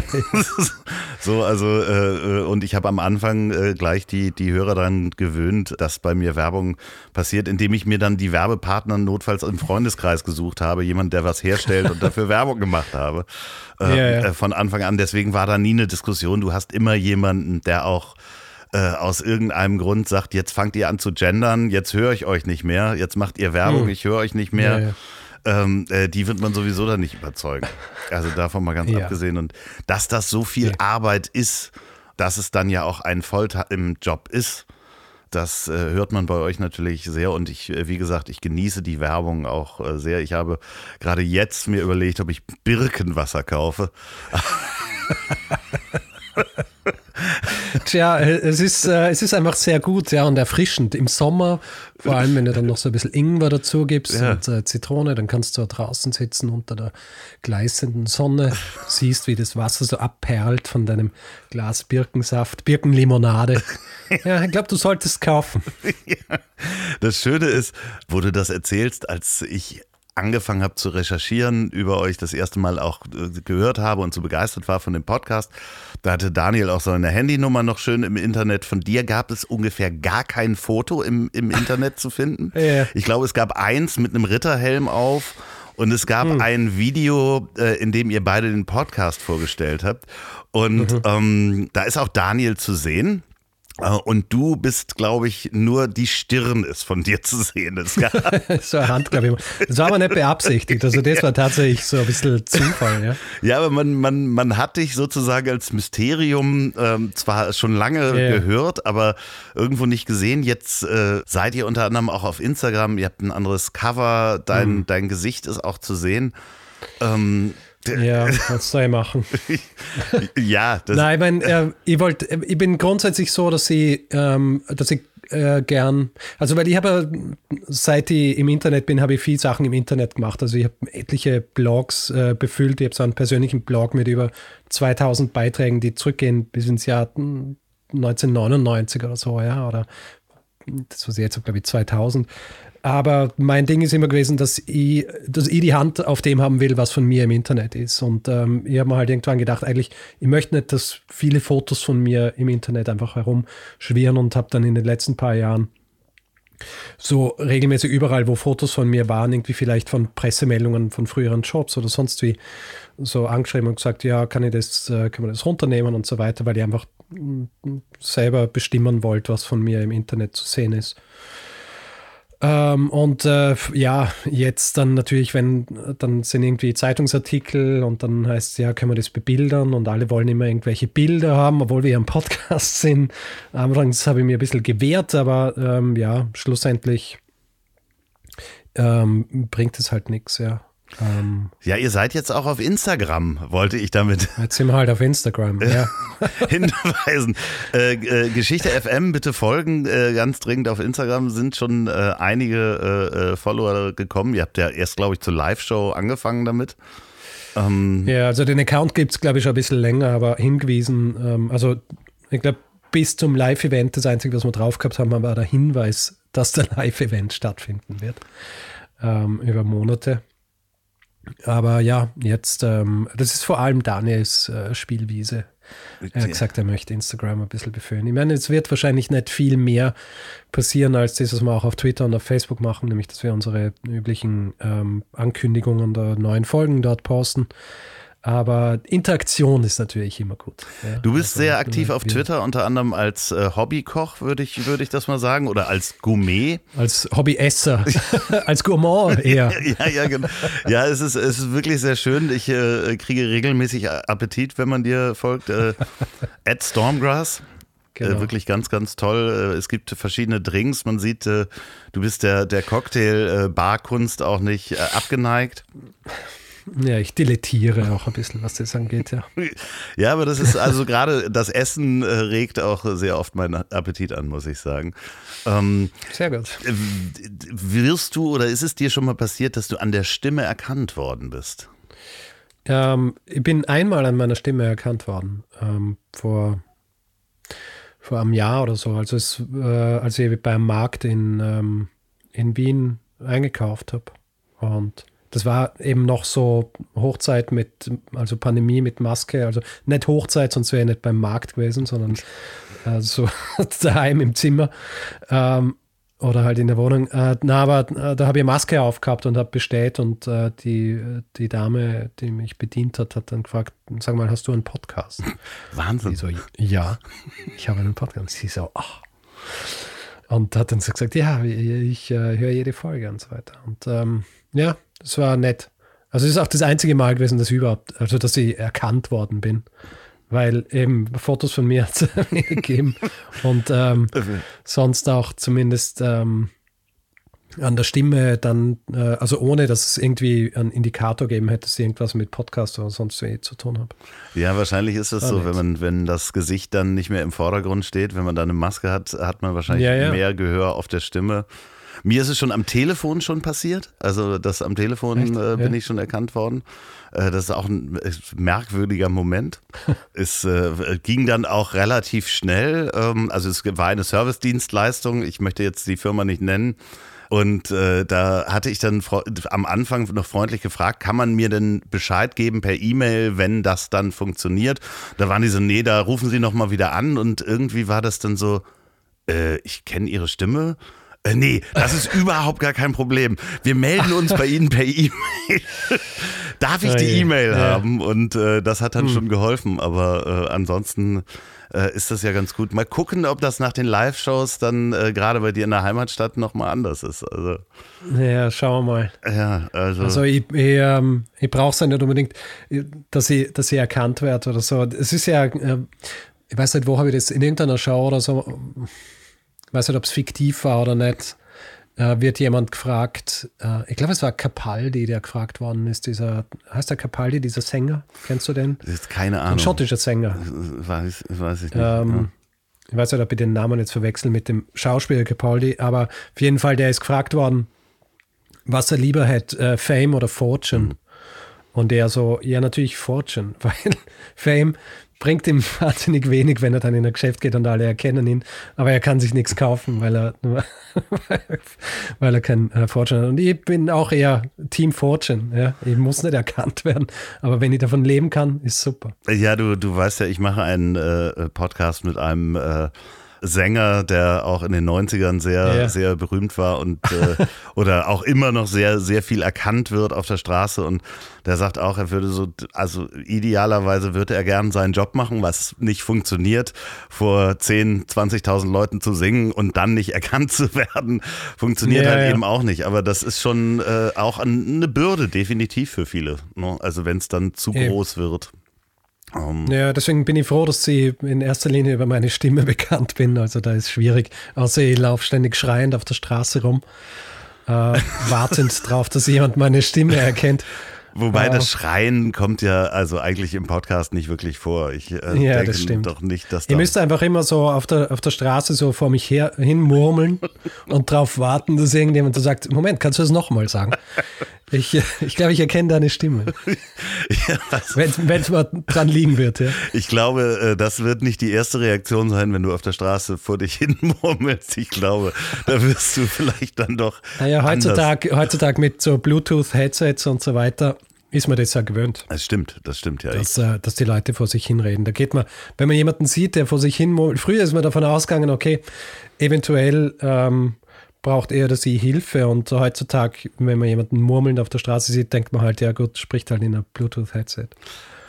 so, also, äh, und ich habe am Anfang äh, gleich die, die Hörer daran gewöhnt, dass bei mir Werbung passiert, indem ich mir dann die Werbepartner notfalls im Freundeskreis gesucht habe, jemand, der was herstellt und dafür Werbung gemacht habe. Ja, ja. Äh, von Anfang an. Deswegen war da nie eine Diskussion. Du hast immer jemanden, der auch äh, aus irgendeinem Grund sagt, jetzt fangt ihr an zu gendern, jetzt höre ich euch nicht mehr, jetzt macht ihr Werbung, hm. ich höre euch nicht mehr. Ja, ja. Ähm, äh, die wird man sowieso dann nicht überzeugen. Also davon mal ganz ja. abgesehen. Und dass das so viel Arbeit ist, dass es dann ja auch ein Volltime im Job ist, das äh, hört man bei euch natürlich sehr und ich, äh, wie gesagt, ich genieße die Werbung auch äh, sehr. Ich habe gerade jetzt mir überlegt, ob ich Birkenwasser kaufe. Tja, es ist, äh, es ist einfach sehr gut, ja, und erfrischend. Im Sommer, vor allem wenn du dann noch so ein bisschen Ingwer dazu gibst ja. und äh, Zitrone, dann kannst du draußen sitzen unter der gleißenden Sonne, siehst, wie das Wasser so abperlt von deinem Glas Birkensaft, Birkenlimonade. Ja, ich glaube, du solltest kaufen. Ja. Das Schöne ist, wo du das erzählst, als ich angefangen habe zu recherchieren, über euch das erste Mal auch äh, gehört habe und so begeistert war von dem Podcast, da hatte Daniel auch seine Handynummer noch schön im Internet. Von dir gab es ungefähr gar kein Foto im, im Internet zu finden. Ja. Ich glaube, es gab eins mit einem Ritterhelm auf. Und es gab hm. ein Video, äh, in dem ihr beide den Podcast vorgestellt habt. Und mhm. ähm, da ist auch Daniel zu sehen. Äh, und du bist, glaube ich, nur die Stirn ist von dir zu sehen. Das, so eine Hand, glaube ich. Das war aber nicht beabsichtigt. Also das war tatsächlich so ein bisschen Zufall. Ja, ja aber man, man, man hat dich sozusagen als Mysterium ähm, zwar schon lange ja. gehört, aber irgendwo nicht gesehen. Jetzt äh, seid ihr unter anderem auch auf Instagram. Ihr habt ein anderes Cover. Dein, mhm. dein Gesicht ist auch zu sehen. Ähm, ja, was soll ich machen? ja, das Nein, ich, mein, äh, ich, wollt, ich bin grundsätzlich so, dass ich, ähm, dass ich äh, gern, also weil ich habe seit ich im Internet bin, habe ich viel Sachen im Internet gemacht. Also ich habe etliche Blogs äh, befüllt. Ich habe so einen persönlichen Blog mit über 2000 Beiträgen, die zurückgehen bis ins Jahr 1999 oder so, ja, oder das war jetzt, glaube ich, 2000. Aber mein Ding ist immer gewesen, dass ich, dass ich die Hand auf dem haben will, was von mir im Internet ist. Und ähm, ich habe mir halt irgendwann gedacht, eigentlich, ich möchte nicht, dass viele Fotos von mir im Internet einfach herumschwirren und habe dann in den letzten paar Jahren so regelmäßig überall, wo Fotos von mir waren, irgendwie vielleicht von Pressemeldungen von früheren Jobs oder sonst wie, so angeschrieben und gesagt, ja, kann ich das, äh, kann man das runternehmen und so weiter, weil ich einfach mm, selber bestimmen wollte, was von mir im Internet zu sehen ist. Ähm, und äh, ja, jetzt dann natürlich, wenn, dann sind irgendwie Zeitungsartikel und dann heißt es, ja, können wir das bebildern und alle wollen immer irgendwelche Bilder haben, obwohl wir ja im Podcast sind. Anfangs habe ich mir ein bisschen gewehrt, aber ähm, ja, schlussendlich ähm, bringt es halt nichts, ja. Ähm, ja, ihr seid jetzt auch auf Instagram, wollte ich damit. Jetzt sind wir halt auf Instagram, ja. hinweisen. Äh, äh, Geschichte FM, bitte folgen äh, ganz dringend auf Instagram. Sind schon äh, einige äh, äh, Follower gekommen. Ihr habt ja erst, glaube ich, zur Live-Show angefangen damit. Ähm, ja, also den Account gibt es, glaube ich, schon ein bisschen länger, aber hingewiesen. Ähm, also, ich glaube, bis zum Live-Event, das Einzige, was wir drauf gehabt haben, war der Hinweis, dass der Live-Event stattfinden wird. Ähm, über Monate. Aber ja, jetzt, ähm, das ist vor allem Daniels äh, Spielwiese. Er hat gesagt, er möchte Instagram ein bisschen befüllen. Ich meine, es wird wahrscheinlich nicht viel mehr passieren, als das, was wir auch auf Twitter und auf Facebook machen, nämlich, dass wir unsere üblichen ähm, Ankündigungen der neuen Folgen dort posten. Aber Interaktion ist natürlich immer gut. Ja? Du bist also, sehr aktiv auf Twitter, unter anderem als äh, Hobbykoch, würde ich, würd ich das mal sagen, oder als Gourmet. Als Hobbyesser, als Gourmand eher. ja, ja, genau. Ja, es ist, es ist wirklich sehr schön. Ich äh, kriege regelmäßig Appetit, wenn man dir folgt. Äh, at Stormgrass. Äh, genau. Wirklich ganz, ganz toll. Äh, es gibt verschiedene Drinks. Man sieht, äh, du bist der, der Cocktail-Barkunst auch nicht abgeneigt. Ja, ich dilettiere auch ein bisschen, was das angeht, ja. Ja, aber das ist also gerade das Essen äh, regt auch sehr oft meinen Appetit an, muss ich sagen. Ähm, sehr gut. Wirst du oder ist es dir schon mal passiert, dass du an der Stimme erkannt worden bist? Ähm, ich bin einmal an meiner Stimme erkannt worden, ähm, vor, vor einem Jahr oder so, also es, äh, als ich beim Markt in, ähm, in Wien eingekauft habe. Und das war eben noch so Hochzeit mit, also Pandemie mit Maske, also nicht Hochzeit, sonst wäre ich nicht beim Markt gewesen, sondern äh, so daheim im Zimmer ähm, oder halt in der Wohnung. Äh, na, aber äh, da habe ich Maske aufgehabt und habe bestellt und äh, die, die Dame, die mich bedient hat, hat dann gefragt, sag mal, hast du einen Podcast? Wahnsinn. Ich so, ja, ich habe einen Podcast. Und sie so, ach. Und hat dann so gesagt, ja, ich, ich äh, höre jede Folge und so weiter. Und ähm, ja, das war nett. Also es ist auch das einzige Mal gewesen, dass ich überhaupt, also dass ich erkannt worden bin. Weil eben Fotos von mir hat es gegeben. Und ähm, sonst auch zumindest ähm, an der Stimme dann, äh, also ohne dass es irgendwie einen Indikator geben hätte, dass ich irgendwas mit Podcast oder sonst wie zu tun habe. Ja, wahrscheinlich ist es so, wenn man, wenn das Gesicht dann nicht mehr im Vordergrund steht, wenn man dann eine Maske hat, hat man wahrscheinlich ja, ja. mehr Gehör auf der Stimme. Mir ist es schon am Telefon schon passiert. Also das am Telefon äh, bin ja. ich schon erkannt worden. Äh, das ist auch ein äh, merkwürdiger Moment. es äh, ging dann auch relativ schnell. Ähm, also es war eine Servicedienstleistung. Ich möchte jetzt die Firma nicht nennen. Und äh, da hatte ich dann am Anfang noch freundlich gefragt, kann man mir denn Bescheid geben per E-Mail, wenn das dann funktioniert? Da waren die so, nee, da rufen Sie noch mal wieder an. Und irgendwie war das dann so, äh, ich kenne Ihre Stimme. Äh, nee, das ist überhaupt gar kein Problem. Wir melden uns bei Ihnen per E-Mail. Darf ich die E-Mail ja. haben? Und äh, das hat dann hm. schon geholfen. Aber äh, ansonsten äh, ist das ja ganz gut. Mal gucken, ob das nach den Live-Shows dann äh, gerade bei dir in der Heimatstadt nochmal anders ist. Also, ja, schauen wir mal. Ja, also. Also ich, ich, ähm, ich brauche es ja nicht unbedingt, dass ich, dass ich erkannt werde oder so. Es ist ja, äh, ich weiß nicht, wo habe ich das, in irgendeiner Show oder so ich weiß nicht, ob es fiktiv war oder nicht, äh, wird jemand gefragt, äh, ich glaube, es war Capaldi, der gefragt worden ist, dieser, heißt der Capaldi, dieser Sänger? Kennst du den? Das ist keine Ahnung. Ein schottischer Sänger. Weiß, weiß ich nicht. Ähm, ja. Ich weiß nicht, ob ich den Namen jetzt verwechsel mit dem Schauspieler Capaldi, aber auf jeden Fall, der ist gefragt worden, was er lieber hätte, äh, Fame oder Fortune. Mhm. Und er so, ja, natürlich Fortune, weil Fame bringt ihm wahnsinnig wenig, wenn er dann in ein Geschäft geht und alle erkennen ihn. Aber er kann sich nichts kaufen, weil er, weil er kein äh, Fortune hat. Und ich bin auch eher Team Fortune. Ja? Ich muss nicht erkannt werden. Aber wenn ich davon leben kann, ist super. Ja, du, du weißt ja, ich mache einen äh, Podcast mit einem äh, Sänger, der auch in den 90ern sehr, ja. sehr berühmt war und äh, oder auch immer noch sehr, sehr viel erkannt wird auf der Straße. Und der sagt auch, er würde so, also idealerweise würde er gern seinen Job machen, was nicht funktioniert, vor 10, 20.000 Leuten zu singen und dann nicht erkannt zu werden, funktioniert ja, halt ja. eben auch nicht. Aber das ist schon äh, auch eine Bürde, definitiv für viele. Ne? Also wenn es dann zu groß wird. Um, ja, deswegen bin ich froh, dass ich in erster Linie über meine Stimme bekannt bin. Also da ist schwierig. Außer ich laufe ständig schreiend auf der Straße rum, äh, wartend darauf, dass jemand meine Stimme erkennt. Wobei ja. das Schreien kommt ja also eigentlich im Podcast nicht wirklich vor. Ich äh, ja, denke das stimmt. doch nicht, dass Ihr müsst einfach immer so auf der, auf der Straße so vor mich her, hin murmeln und darauf warten, dass irgendjemand so sagt, Moment, kannst du das nochmal sagen? Ich, ich glaube, ich erkenne deine Stimme. ja, also, wenn es mal dran liegen wird, ja. Ich glaube, äh, das wird nicht die erste Reaktion sein, wenn du auf der Straße vor dich hin murmelst. Ich glaube, da wirst du vielleicht dann doch. Naja, heutzutage, heutzutage mit so Bluetooth-Headsets und so weiter ist man das ja gewöhnt. Das stimmt, das stimmt ja. Dass, äh, dass die Leute vor sich hinreden. Da geht man, wenn man jemanden sieht, der vor sich hin, früher ist man davon ausgegangen, okay, eventuell ähm, braucht er oder sie Hilfe und heutzutage, wenn man jemanden murmelnd auf der Straße sieht, denkt man halt, ja gut, spricht halt in einer Bluetooth-Headset.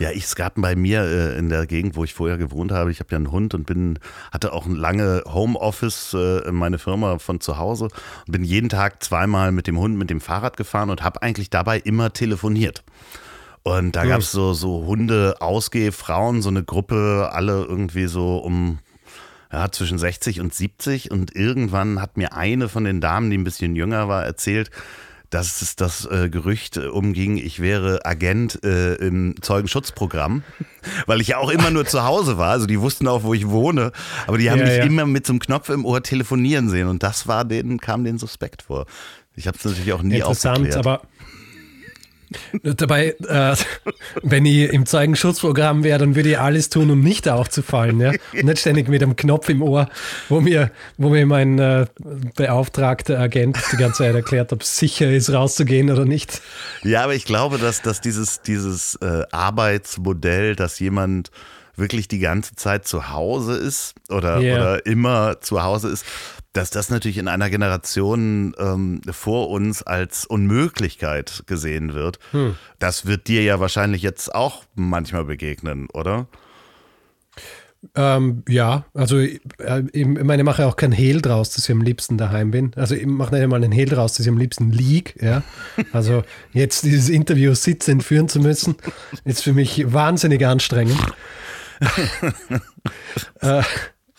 Ja, ich, es gab bei mir äh, in der Gegend, wo ich vorher gewohnt habe, ich habe ja einen Hund und bin, hatte auch ein lange Homeoffice, äh, meine Firma von zu Hause und bin jeden Tag zweimal mit dem Hund mit dem Fahrrad gefahren und habe eigentlich dabei immer telefoniert. Und da gab es so, so Hunde-Ausgehfrauen, so eine Gruppe, alle irgendwie so um ja, zwischen 60 und 70 und irgendwann hat mir eine von den Damen, die ein bisschen jünger war, erzählt, dass es das äh, Gerücht äh, umging, ich wäre Agent äh, im Zeugenschutzprogramm, weil ich ja auch immer nur zu Hause war. Also die wussten auch, wo ich wohne, aber die haben ja, mich ja. immer mit so einem Knopf im Ohr telefonieren sehen und das war denen, kam denen suspekt vor. Ich habe es natürlich auch nie Interessant, aufgeklärt. aber Dabei, äh, wenn ich im Zeugenschutzprogramm wäre, dann würde ich alles tun, um nicht aufzufallen. Ja? Und nicht ständig mit einem Knopf im Ohr, wo mir, wo mir mein äh, beauftragter Agent die ganze Zeit erklärt, ob es sicher ist, rauszugehen oder nicht. Ja, aber ich glaube, dass, dass dieses, dieses äh, Arbeitsmodell, dass jemand wirklich die ganze Zeit zu Hause ist oder, yeah. oder immer zu Hause ist, dass das natürlich in einer Generation ähm, vor uns als Unmöglichkeit gesehen wird. Hm. Das wird dir ja wahrscheinlich jetzt auch manchmal begegnen, oder? Ähm, ja, also äh, ich meine, ich mache auch keinen Hehl draus, dass ich am liebsten daheim bin. Also ich mache nicht einmal einen Hehl draus, dass ich am liebsten lieg. Ja? Also jetzt dieses Interview sitzend führen zu müssen, ist für mich wahnsinnig anstrengend. äh,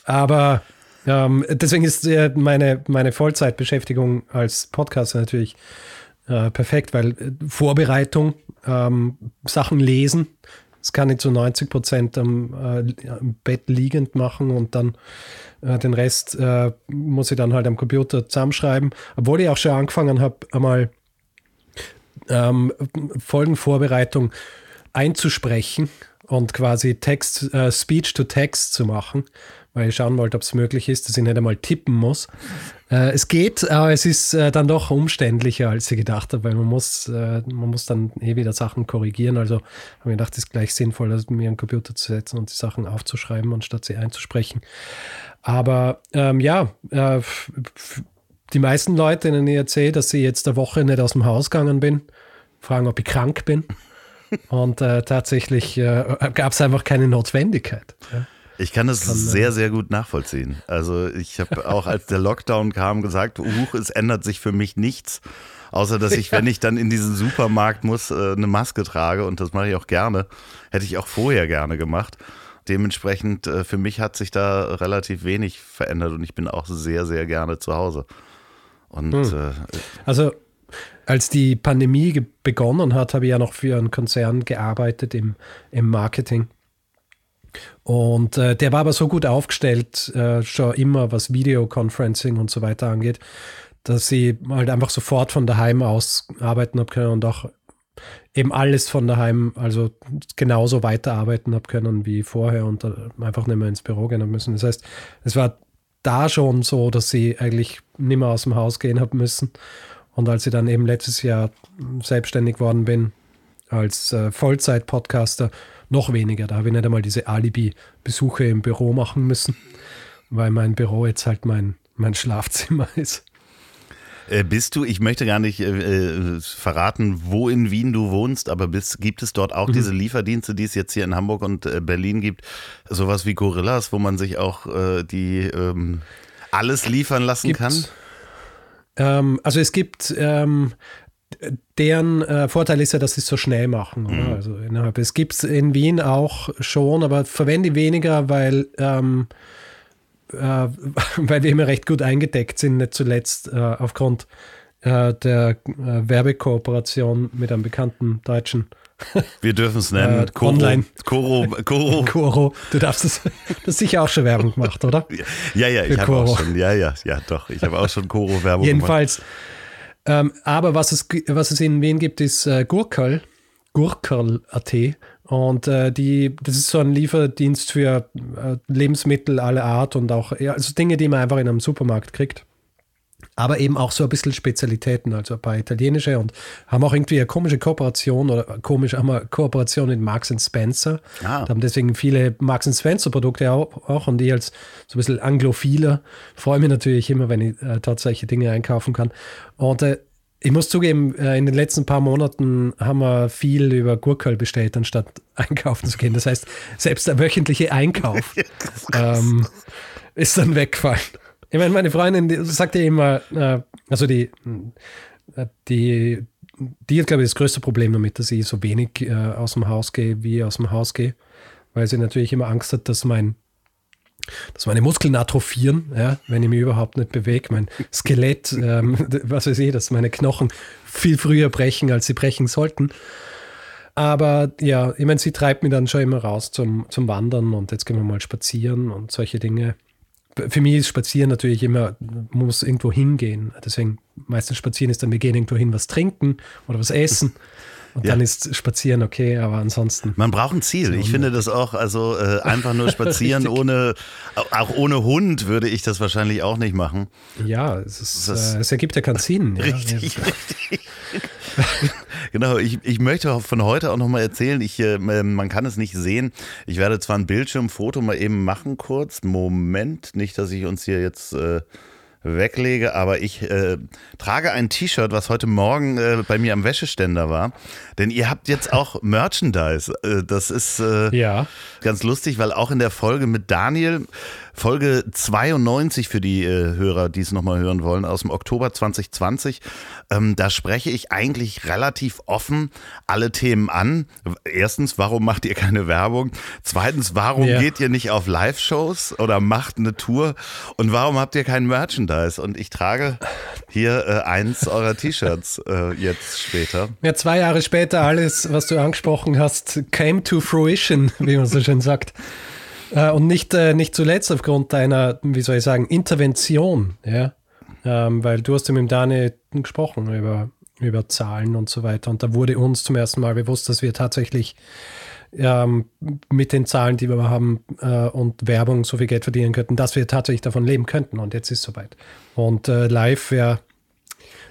aber ähm, deswegen ist äh, meine, meine Vollzeitbeschäftigung als Podcaster natürlich äh, perfekt, weil äh, Vorbereitung, ähm, Sachen lesen, das kann ich zu 90 Prozent am, äh, am, Bett liegend machen und dann äh, den Rest äh, muss ich dann halt am Computer zusammenschreiben. Obwohl ich auch schon angefangen habe, einmal ähm, Folgenvorbereitung einzusprechen und quasi Text, äh, Speech to Text zu machen weil ich schauen wollte, ob es möglich ist, dass ich nicht einmal tippen muss. Äh, es geht, aber es ist äh, dann doch umständlicher, als ich gedacht habe, weil man muss, äh, man muss dann eh wieder Sachen korrigieren. Also habe ich gedacht, es ist gleich sinnvoll, mir einen Computer zu setzen und die Sachen aufzuschreiben, anstatt sie einzusprechen. Aber ähm, ja, äh, die meisten Leute, denen ich erzähle, dass ich jetzt eine Woche nicht aus dem Haus gegangen bin, fragen, ob ich krank bin. Und äh, tatsächlich äh, gab es einfach keine Notwendigkeit. Ja. Ich kann es sehr, sehr gut nachvollziehen. Also ich habe auch, als der Lockdown kam, gesagt, huch, es ändert sich für mich nichts. Außer dass ich, wenn ich dann in diesen Supermarkt muss, äh, eine Maske trage und das mache ich auch gerne. Hätte ich auch vorher gerne gemacht. Dementsprechend, äh, für mich hat sich da relativ wenig verändert und ich bin auch sehr, sehr gerne zu Hause. Und hm. äh, also als die Pandemie begonnen hat, habe ich ja noch für einen Konzern gearbeitet im, im Marketing. Und äh, der war aber so gut aufgestellt, äh, schon immer, was Videoconferencing und so weiter angeht, dass sie halt einfach sofort von daheim aus arbeiten haben können und auch eben alles von daheim, also genauso weiterarbeiten haben können wie vorher und einfach nicht mehr ins Büro gehen haben müssen. Das heißt, es war da schon so, dass sie eigentlich nicht mehr aus dem Haus gehen haben müssen. Und als ich dann eben letztes Jahr selbstständig worden bin, als äh, Vollzeit-Podcaster, noch weniger. Da habe ich nicht einmal diese Alibi-Besuche im Büro machen müssen, weil mein Büro jetzt halt mein, mein Schlafzimmer ist. Äh, bist du, ich möchte gar nicht äh, äh, verraten, wo in Wien du wohnst, aber bist, gibt es dort auch mhm. diese Lieferdienste, die es jetzt hier in Hamburg und äh, Berlin gibt? Sowas wie Gorillas, wo man sich auch äh, die ähm, alles liefern lassen Gibt's? kann? Ähm, also es gibt ähm, deren äh, Vorteil ist ja, dass sie es so schnell machen. Mhm. Also innerhalb. Es gibt es in Wien auch schon, aber verwende weniger, weil, ähm, äh, weil wir immer recht gut eingedeckt sind, nicht zuletzt äh, aufgrund äh, der äh, Werbekooperation mit einem bekannten deutschen. Wir dürfen es nennen. Äh, Koro, online. Koro, Koro. Koro. Du darfst es. Du hast sicher auch schon Werbung gemacht, oder? Ja, ja, ich habe auch schon. Ja, ja, ja, doch. Ich habe auch schon Koro-Werbung gemacht. Jedenfalls. Ähm, aber was es, was es in Wien gibt, ist äh, Gurkel, Gurkel.at. Und äh, die, das ist so ein Lieferdienst für äh, Lebensmittel aller Art und auch ja, also Dinge, die man einfach in einem Supermarkt kriegt. Aber eben auch so ein bisschen Spezialitäten, also ein paar italienische und haben auch irgendwie eine komische Kooperation oder komisch haben wir Kooperation mit Marks Spencer. Ah. haben deswegen viele Marks Spencer Produkte auch, auch, und ich als so ein bisschen Anglophiler freue mich natürlich immer, wenn ich äh, tatsächlich Dinge einkaufen kann. Und äh, ich muss zugeben, äh, in den letzten paar Monaten haben wir viel über Gurkel bestellt, anstatt einkaufen zu gehen. Das heißt, selbst der wöchentliche Einkauf ähm, ist dann weggefallen. Ich meine, meine Freundin sagt ja immer, äh, also die, äh, die, die hat, glaube ich, das größte Problem damit, dass ich so wenig äh, aus dem Haus gehe, wie aus dem Haus gehe, weil sie natürlich immer Angst hat, dass mein dass meine Muskeln atrophieren, ja, wenn ich mich überhaupt nicht bewege. Mein Skelett, ähm, was weiß ich, dass meine Knochen viel früher brechen, als sie brechen sollten. Aber ja, ich meine, sie treibt mich dann schon immer raus zum, zum Wandern und jetzt gehen wir mal spazieren und solche Dinge für mich ist Spazieren natürlich immer, man muss irgendwo hingehen. Deswegen meistens Spazieren ist dann, wir gehen irgendwo hin, was trinken oder was essen. Und ja. dann ist Spazieren okay, aber ansonsten. Man braucht ein Ziel. Ich finde das auch, also äh, einfach nur spazieren ohne, auch ohne Hund würde ich das wahrscheinlich auch nicht machen. Ja, es, ist, äh, es ergibt ja keinen Sinn. Richtig, ja. richtig. genau, ich, ich möchte von heute auch nochmal erzählen, ich, äh, man kann es nicht sehen. Ich werde zwar ein Bildschirmfoto mal eben machen kurz. Moment, nicht, dass ich uns hier jetzt... Äh, weglege, aber ich äh, trage ein T-Shirt, was heute Morgen äh, bei mir am Wäscheständer war. Denn ihr habt jetzt auch Merchandise. Äh, das ist äh, ja. ganz lustig, weil auch in der Folge mit Daniel Folge 92 für die äh, Hörer, die es nochmal hören wollen, aus dem Oktober 2020. Ähm, da spreche ich eigentlich relativ offen alle Themen an. Erstens, warum macht ihr keine Werbung? Zweitens, warum ja. geht ihr nicht auf Live-Shows oder macht eine Tour? Und warum habt ihr kein Merchandise? Und ich trage hier äh, eins eurer T-Shirts äh, jetzt später. Ja, zwei Jahre später alles, was du angesprochen hast, came to fruition, wie man so schön sagt. Äh, und nicht, äh, nicht zuletzt aufgrund deiner, wie soll ich sagen, Intervention, ja. Ähm, weil du hast ja mit dem Dani gesprochen über, über Zahlen und so weiter. Und da wurde uns zum ersten Mal bewusst, dass wir tatsächlich ähm, mit den Zahlen, die wir haben äh, und Werbung so viel Geld verdienen könnten, dass wir tatsächlich davon leben könnten. Und jetzt ist es soweit. Und äh, live, ja,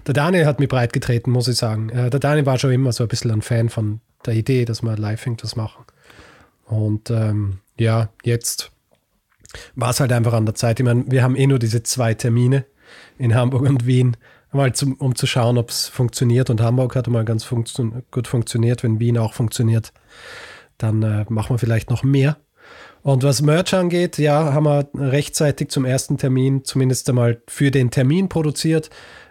der Daniel hat mich breit getreten, muss ich sagen. Äh, der Daniel war schon immer so ein bisschen ein Fan von der Idee, dass wir live irgendwas machen. Und ähm, ja, jetzt war es halt einfach an der Zeit. Ich meine, wir haben eh nur diese zwei Termine in Hamburg und Wien, mal zum, um zu schauen, ob es funktioniert. Und Hamburg hat mal ganz funktio gut funktioniert. Wenn Wien auch funktioniert, dann äh, machen wir vielleicht noch mehr. Und was Merch angeht, ja, haben wir rechtzeitig zum ersten Termin zumindest einmal für den Termin produziert.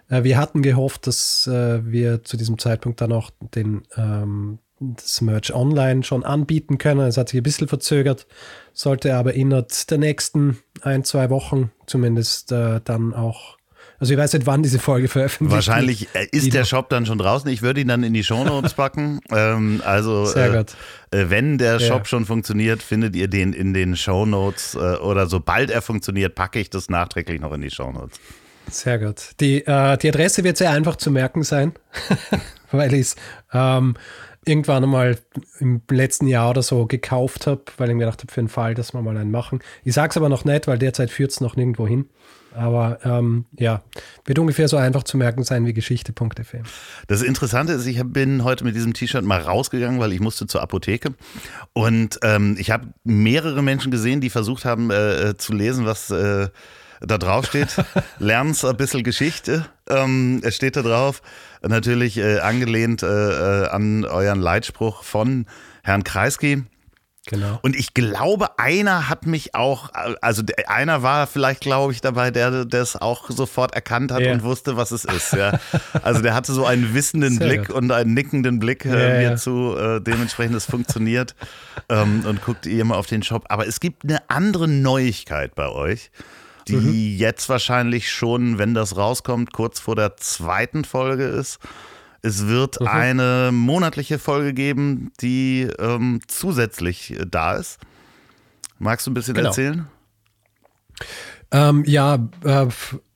Äh, wir hatten gehofft, dass äh, wir zu diesem Zeitpunkt dann auch den ähm, das Merch online schon anbieten können. Es hat sich ein bisschen verzögert, sollte aber innerhalb der nächsten ein, zwei Wochen zumindest äh, dann auch also ich weiß nicht, wann diese Folge veröffentlicht wird. Wahrscheinlich äh, ist der Shop dann schon draußen. Ich würde ihn dann in die Shownotes packen. ähm, also Sehr äh, äh, wenn der Shop ja. schon funktioniert, findet ihr den in den Shownotes äh, oder sobald er funktioniert, packe ich das nachträglich noch in die Shownotes. Sehr gut. Die, äh, die Adresse wird sehr einfach zu merken sein, weil ich es ähm, irgendwann einmal im letzten Jahr oder so gekauft habe, weil ich mir gedacht habe, für den Fall, dass wir mal einen machen. Ich sage es aber noch nicht, weil derzeit führt es noch nirgendwo hin. Aber ähm, ja, wird ungefähr so einfach zu merken sein wie Geschichte.fm. Das Interessante ist, ich bin heute mit diesem T-Shirt mal rausgegangen, weil ich musste zur Apotheke. Und ähm, ich habe mehrere Menschen gesehen, die versucht haben äh, äh zu lesen, was äh, da drauf steht. Lern's ein bisschen Geschichte. Ähm, es steht da drauf. Natürlich äh, angelehnt äh, äh, an euren Leitspruch von Herrn Kreisky. Genau. Und ich glaube, einer hat mich auch, also einer war vielleicht, glaube ich, dabei, der das auch sofort erkannt hat yeah. und wusste, was es ist. Ja. Also der hatte so einen wissenden Sehr Blick gut. und einen nickenden Blick äh, yeah, mir ja. zu, äh, dementsprechend es funktioniert ähm, und guckt ihr mal auf den Shop. Aber es gibt eine andere Neuigkeit bei euch die mhm. jetzt wahrscheinlich schon, wenn das rauskommt, kurz vor der zweiten Folge ist. Es wird mhm. eine monatliche Folge geben, die ähm, zusätzlich äh, da ist. Magst du ein bisschen genau. erzählen? Ähm, ja, äh,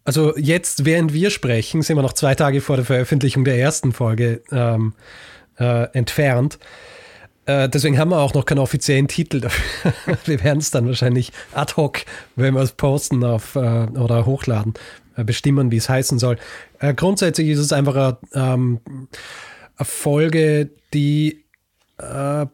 also jetzt, während wir sprechen, sind wir noch zwei Tage vor der Veröffentlichung der ersten Folge ähm, äh, entfernt. Äh, deswegen haben wir auch noch keinen offiziellen Titel dafür. wir werden es dann wahrscheinlich ad hoc, wenn wir es posten auf, äh, oder hochladen, äh, bestimmen, wie es heißen soll. Äh, grundsätzlich ist es einfach eine, ähm, Folge, die äh,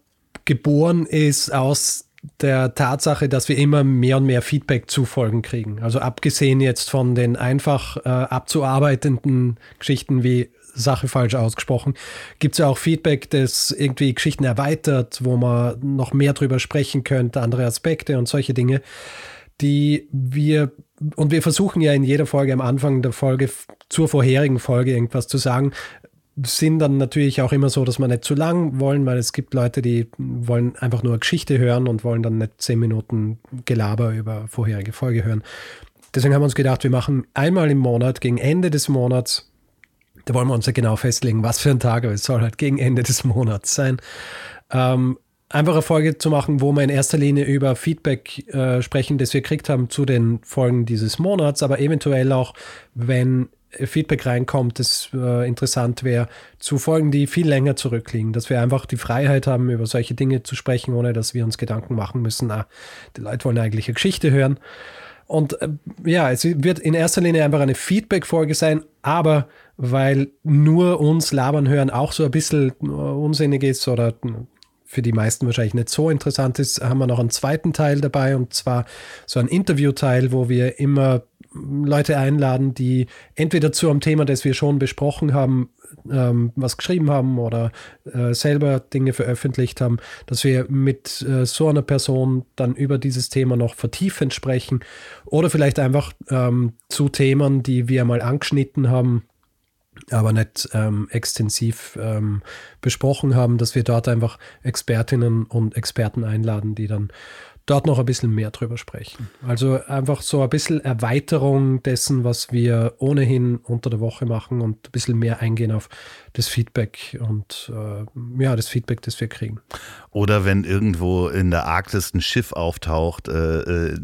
geboren ist aus der Tatsache, dass wir immer mehr und mehr Feedback zu Folgen kriegen. Also abgesehen jetzt von den einfach äh, abzuarbeitenden Geschichten wie Sache falsch ausgesprochen, gibt es ja auch Feedback, das irgendwie Geschichten erweitert, wo man noch mehr drüber sprechen könnte, andere Aspekte und solche Dinge, die wir, und wir versuchen ja in jeder Folge am Anfang der Folge zur vorherigen Folge irgendwas zu sagen, sind dann natürlich auch immer so, dass wir nicht zu lang wollen, weil es gibt Leute, die wollen einfach nur Geschichte hören und wollen dann nicht zehn Minuten Gelaber über vorherige Folge hören. Deswegen haben wir uns gedacht, wir machen einmal im Monat, gegen Ende des Monats, da wollen wir uns ja genau festlegen, was für ein Tag, aber es soll halt gegen Ende des Monats sein. Ähm, einfach eine Folge zu machen, wo wir in erster Linie über Feedback äh, sprechen, das wir gekriegt haben zu den Folgen dieses Monats, aber eventuell auch, wenn Feedback reinkommt, das äh, interessant wäre, zu Folgen, die viel länger zurückliegen, dass wir einfach die Freiheit haben, über solche Dinge zu sprechen, ohne dass wir uns Gedanken machen müssen, ah, die Leute wollen eigentlich eine Geschichte hören. Und äh, ja, es wird in erster Linie einfach eine Feedback-Folge sein, aber weil nur uns labern hören auch so ein bisschen äh, unsinnig ist oder für die meisten wahrscheinlich nicht so interessant ist, haben wir noch einen zweiten Teil dabei und zwar so ein Interview-Teil, wo wir immer Leute einladen, die entweder zu einem Thema, das wir schon besprochen haben, ähm, was geschrieben haben oder äh, selber Dinge veröffentlicht haben, dass wir mit äh, so einer Person dann über dieses Thema noch vertiefend sprechen oder vielleicht einfach ähm, zu Themen, die wir mal angeschnitten haben, aber nicht ähm, extensiv ähm, besprochen haben, dass wir dort einfach Expertinnen und Experten einladen, die dann dort noch ein bisschen mehr drüber sprechen. Also einfach so ein bisschen Erweiterung dessen, was wir ohnehin unter der Woche machen und ein bisschen mehr eingehen auf das Feedback und äh, ja, das Feedback, das wir kriegen. Oder wenn irgendwo in der Arktis ein Schiff auftaucht, äh, äh,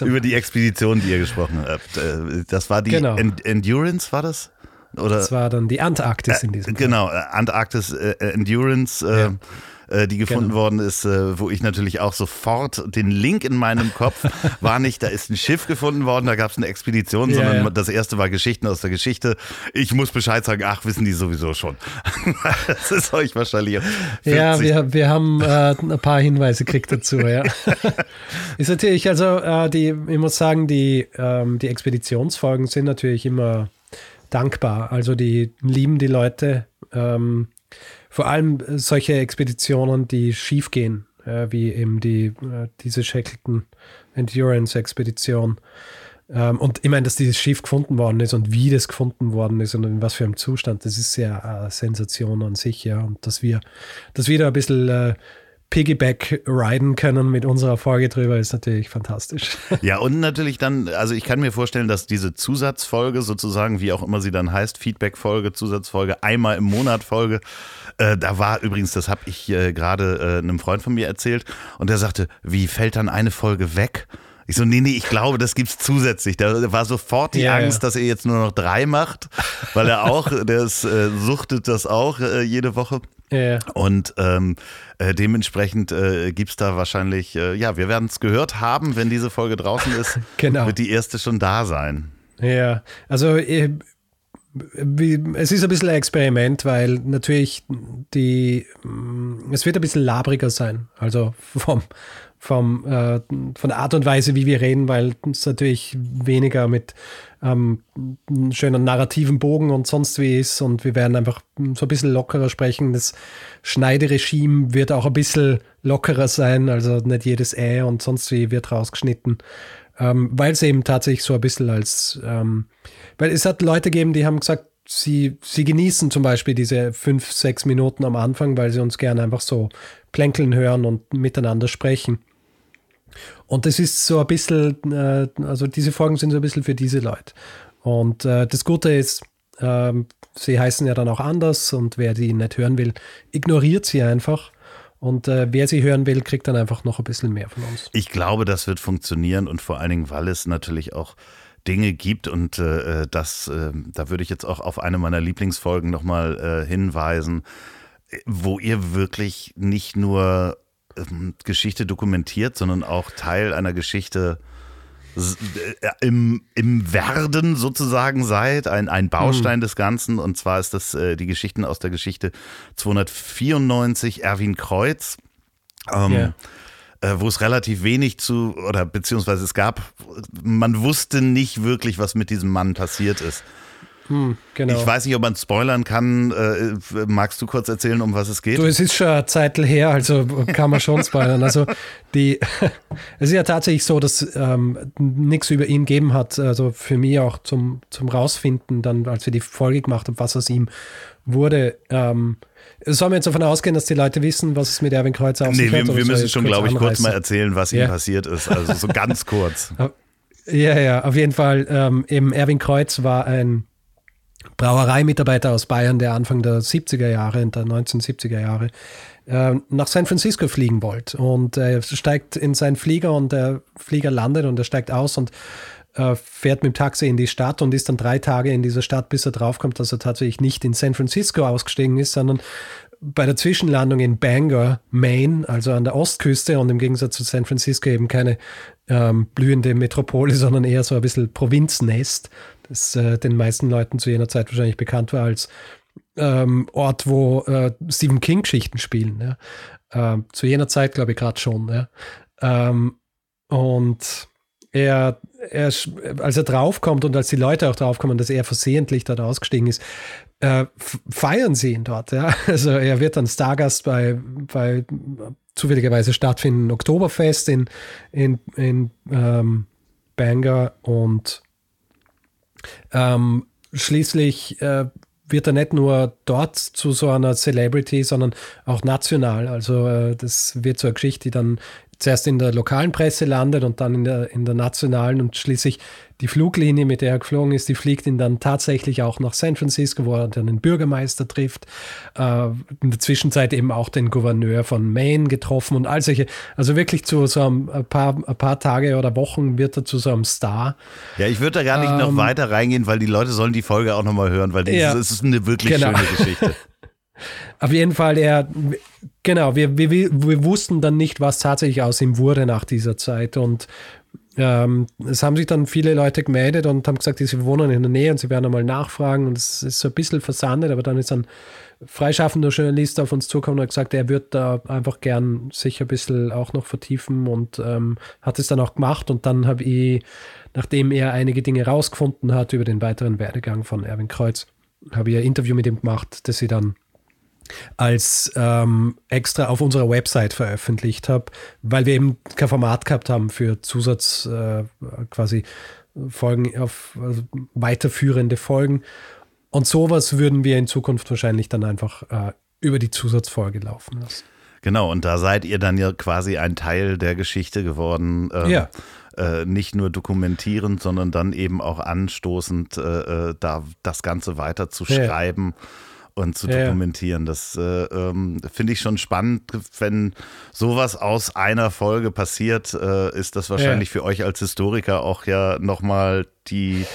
über die Expedition, die ihr gesprochen habt. Äh, das war die genau. End Endurance, war das? Oder? Das war dann die Antarktis in diesem Fall. Genau, Antarktis äh, Endurance. Ja äh, die gefunden genau. worden ist, äh, wo ich natürlich auch sofort den Link in meinem Kopf war nicht, da ist ein Schiff gefunden worden, da gab es eine Expedition, ja, sondern ja. das erste war Geschichten aus der Geschichte. Ich muss Bescheid sagen, ach, wissen die sowieso schon. das ist euch wahrscheinlich. 50. Ja, wir, wir haben äh, ein paar Hinweise gekriegt dazu, ja. ist natürlich, also äh, die, ich muss sagen, die, ähm, die Expeditionsfolgen sind natürlich immer dankbar. Also die lieben die Leute. Ähm, vor allem solche Expeditionen, die schief gehen, äh, wie eben die, äh, diese Shackleton Endurance-Expedition. Ähm, und ich meine, dass dieses Schiff gefunden worden ist und wie das gefunden worden ist und in was für einem Zustand, das ist ja eine Sensation an sich, ja. Und dass wir, dass wir da ein bisschen äh, Piggyback riden können mit unserer Folge drüber, ist natürlich fantastisch. Ja, und natürlich dann, also ich kann mir vorstellen, dass diese Zusatzfolge sozusagen, wie auch immer sie dann heißt, Feedback-Folge, Zusatzfolge, einmal im Monat Folge, äh, da war übrigens, das habe ich äh, gerade äh, einem Freund von mir erzählt und der sagte, wie fällt dann eine Folge weg? Ich so, nee, nee, ich glaube, das gibt's zusätzlich. Da war sofort die ja, Angst, ja. dass er jetzt nur noch drei macht, weil er auch, der ist, äh, suchtet das auch äh, jede Woche. Ja. Und ähm, äh, dementsprechend äh, gibt es da wahrscheinlich, äh, ja, wir werden es gehört haben, wenn diese Folge draußen ist, genau. wird die erste schon da sein. Ja, also äh, wie, es ist ein bisschen ein Experiment, weil natürlich die, mm, es wird ein bisschen labriger sein. Also vom, vom, äh, von der Art und Weise, wie wir reden, weil es natürlich weniger mit ähm, schönen narrativen Bogen und sonst wie ist und wir werden einfach so ein bisschen lockerer sprechen. Das Schneideregime wird auch ein bisschen lockerer sein, also nicht jedes Ä und sonst wie wird rausgeschnitten, ähm, weil es eben tatsächlich so ein bisschen als, ähm, weil es hat Leute gegeben, die haben gesagt, sie, sie genießen zum Beispiel diese fünf, sechs Minuten am Anfang, weil sie uns gerne einfach so plänkeln hören und miteinander sprechen. Und das ist so ein bisschen, äh, also diese Folgen sind so ein bisschen für diese Leute. Und äh, das Gute ist, äh, sie heißen ja dann auch anders und wer die nicht hören will, ignoriert sie einfach. Und äh, wer sie hören will, kriegt dann einfach noch ein bisschen mehr von uns. Ich glaube, das wird funktionieren und vor allen Dingen, weil es natürlich auch Dinge gibt und äh, das, äh, da würde ich jetzt auch auf eine meiner Lieblingsfolgen nochmal äh, hinweisen, wo ihr wirklich nicht nur ähm, Geschichte dokumentiert, sondern auch Teil einer Geschichte äh, im, im Werden sozusagen seid, ein, ein Baustein mhm. des Ganzen. Und zwar ist das äh, die Geschichten aus der Geschichte 294 Erwin Kreuz. Ähm, yeah. äh, wo es relativ wenig zu, oder beziehungsweise es gab, man wusste nicht wirklich, was mit diesem Mann passiert ist. Hm, genau. Ich weiß nicht, ob man spoilern kann. Äh, magst du kurz erzählen, um was es geht? Du, es ist schon eine Zeit her, also kann man schon spoilern. Also die, es ist ja tatsächlich so, dass ähm, nichts über ihn gegeben hat. Also für mich auch zum, zum Rausfinden, dann als wir die Folge gemacht haben, was aus ihm wurde. Ähm, Sollen wir jetzt davon ausgehen, dass die Leute wissen, was es mit Erwin Kreuzer auf sich nee, hat? Nee, wir, müssen schon, glaube ich, kurz mal erzählen, was ja. ihm passiert ist. Also so ganz kurz. Ja, ja, auf jeden Fall. Ähm, eben Erwin Kreuz war ein Brauereimitarbeiter aus Bayern, der Anfang der 70er Jahre, der 1970er Jahre, äh, nach San Francisco fliegen wollte. Und er steigt in seinen Flieger und der Flieger landet und er steigt aus und äh, fährt mit dem Taxi in die Stadt und ist dann drei Tage in dieser Stadt, bis er draufkommt, dass er tatsächlich nicht in San Francisco ausgestiegen ist, sondern bei der Zwischenlandung in Bangor, Maine, also an der Ostküste und im Gegensatz zu San Francisco eben keine ähm, blühende Metropole, sondern eher so ein bisschen Provinznest, das äh, den meisten Leuten zu jener Zeit wahrscheinlich bekannt war als ähm, Ort, wo äh, Stephen King-Geschichten spielen. Ja. Ähm, zu jener Zeit glaube ich gerade schon. Ja. Ähm, und er, er, als er draufkommt und als die Leute auch draufkommen, dass er versehentlich dort ausgestiegen ist, äh, feiern sie ihn dort. Ja? Also er wird dann Stargast bei, bei zufälligerweise stattfindenden Oktoberfest in, in, in ähm, Bangor und ähm, schließlich äh, wird er nicht nur dort zu so einer Celebrity, sondern auch national. Also äh, das wird so eine Geschichte, die dann zuerst in der lokalen Presse landet und dann in der, in der nationalen und schließlich die Fluglinie, mit der er geflogen ist, die fliegt ihn dann tatsächlich auch nach San Francisco, wo er dann den Bürgermeister trifft. Äh, in der Zwischenzeit eben auch den Gouverneur von Maine getroffen und all solche. Also wirklich zu so einem, ein, paar, ein paar Tage oder Wochen wird er zu so einem Star. Ja, ich würde da gar nicht ähm, noch weiter reingehen, weil die Leute sollen die Folge auch nochmal hören, weil die, ja, es ist eine wirklich genau. schöne Geschichte. Auf jeden Fall, er, genau, wir, wir, wir wussten dann nicht, was tatsächlich aus ihm wurde nach dieser Zeit. Und ähm, es haben sich dann viele Leute gemeldet und haben gesagt, sie wohnen in der Nähe und sie werden einmal nachfragen. Und es ist so ein bisschen versandet, aber dann ist ein freischaffender Journalist auf uns zugekommen und hat gesagt, er wird da einfach gern sich ein bisschen auch noch vertiefen und ähm, hat es dann auch gemacht. Und dann habe ich, nachdem er einige Dinge rausgefunden hat über den weiteren Werdegang von Erwin Kreuz, habe ich ein Interview mit ihm gemacht, das sie dann als ähm, extra auf unserer Website veröffentlicht habe, weil wir eben kein Format gehabt haben für Zusatz äh, quasi Folgen auf also weiterführende Folgen. Und sowas würden wir in Zukunft wahrscheinlich dann einfach äh, über die Zusatzfolge laufen lassen. Genau, und da seid ihr dann ja quasi ein Teil der Geschichte geworden. Ähm, ja. Äh, nicht nur dokumentierend, sondern dann eben auch anstoßend, äh, äh da das Ganze weiter zu schreiben. Ja und zu dokumentieren. Das äh, ähm, finde ich schon spannend. Wenn sowas aus einer Folge passiert, äh, ist das wahrscheinlich ja. für euch als Historiker auch ja nochmal die,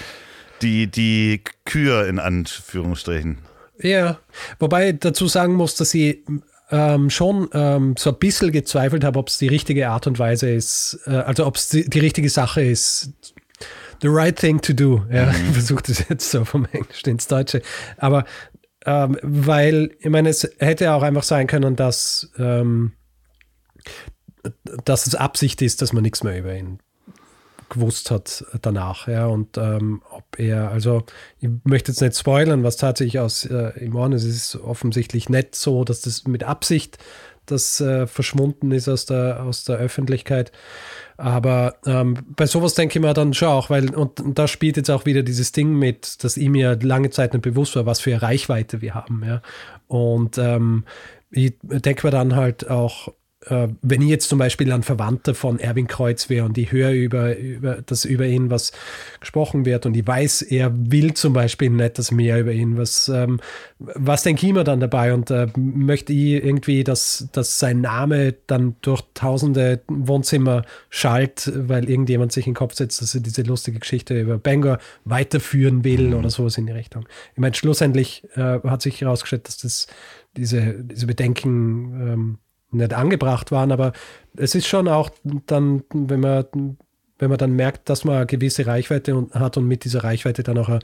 die, die Kür in Anführungsstrichen. Ja, wobei dazu sagen muss, dass sie ähm, schon ähm, so ein bisschen gezweifelt habe, ob es die richtige Art und Weise ist, äh, also ob es die, die, richtige Sache ist. The right thing to do. Ja, mhm. ich versuche das jetzt so vom Englischen ins Deutsche. Aber ähm, weil, ich meine, es hätte auch einfach sein können, dass, ähm, dass es Absicht ist, dass man nichts mehr über ihn gewusst hat danach. Ja, und ähm, ob er, also ich möchte jetzt nicht spoilern, was tatsächlich aus äh, ihm ist. Es ist offensichtlich nicht so, dass das mit Absicht das äh, verschwunden ist aus der, aus der Öffentlichkeit. Aber ähm, bei sowas denke ich mir dann schon auch, weil, und, und da spielt jetzt auch wieder dieses Ding mit, dass ihm ja lange Zeit nicht bewusst war, was für eine Reichweite wir haben. Ja. Und ähm, ich denke mir dann halt auch, wenn ich jetzt zum Beispiel ein Verwandter von Erwin Kreuz wäre und ich höre über, über, dass über ihn was gesprochen wird und ich weiß, er will zum Beispiel nicht das mehr über ihn, was, ähm, was denke ich mir dann dabei? Und äh, möchte ich irgendwie, dass, dass sein Name dann durch tausende Wohnzimmer schallt, weil irgendjemand sich in den Kopf setzt, dass er diese lustige Geschichte über Bangor weiterführen will mhm. oder sowas in die Richtung. Ich meine, schlussendlich äh, hat sich herausgestellt, dass das diese, diese Bedenken ähm, nicht angebracht waren, aber es ist schon auch dann, wenn man wenn man dann merkt, dass man eine gewisse Reichweite hat und mit dieser Reichweite dann auch eine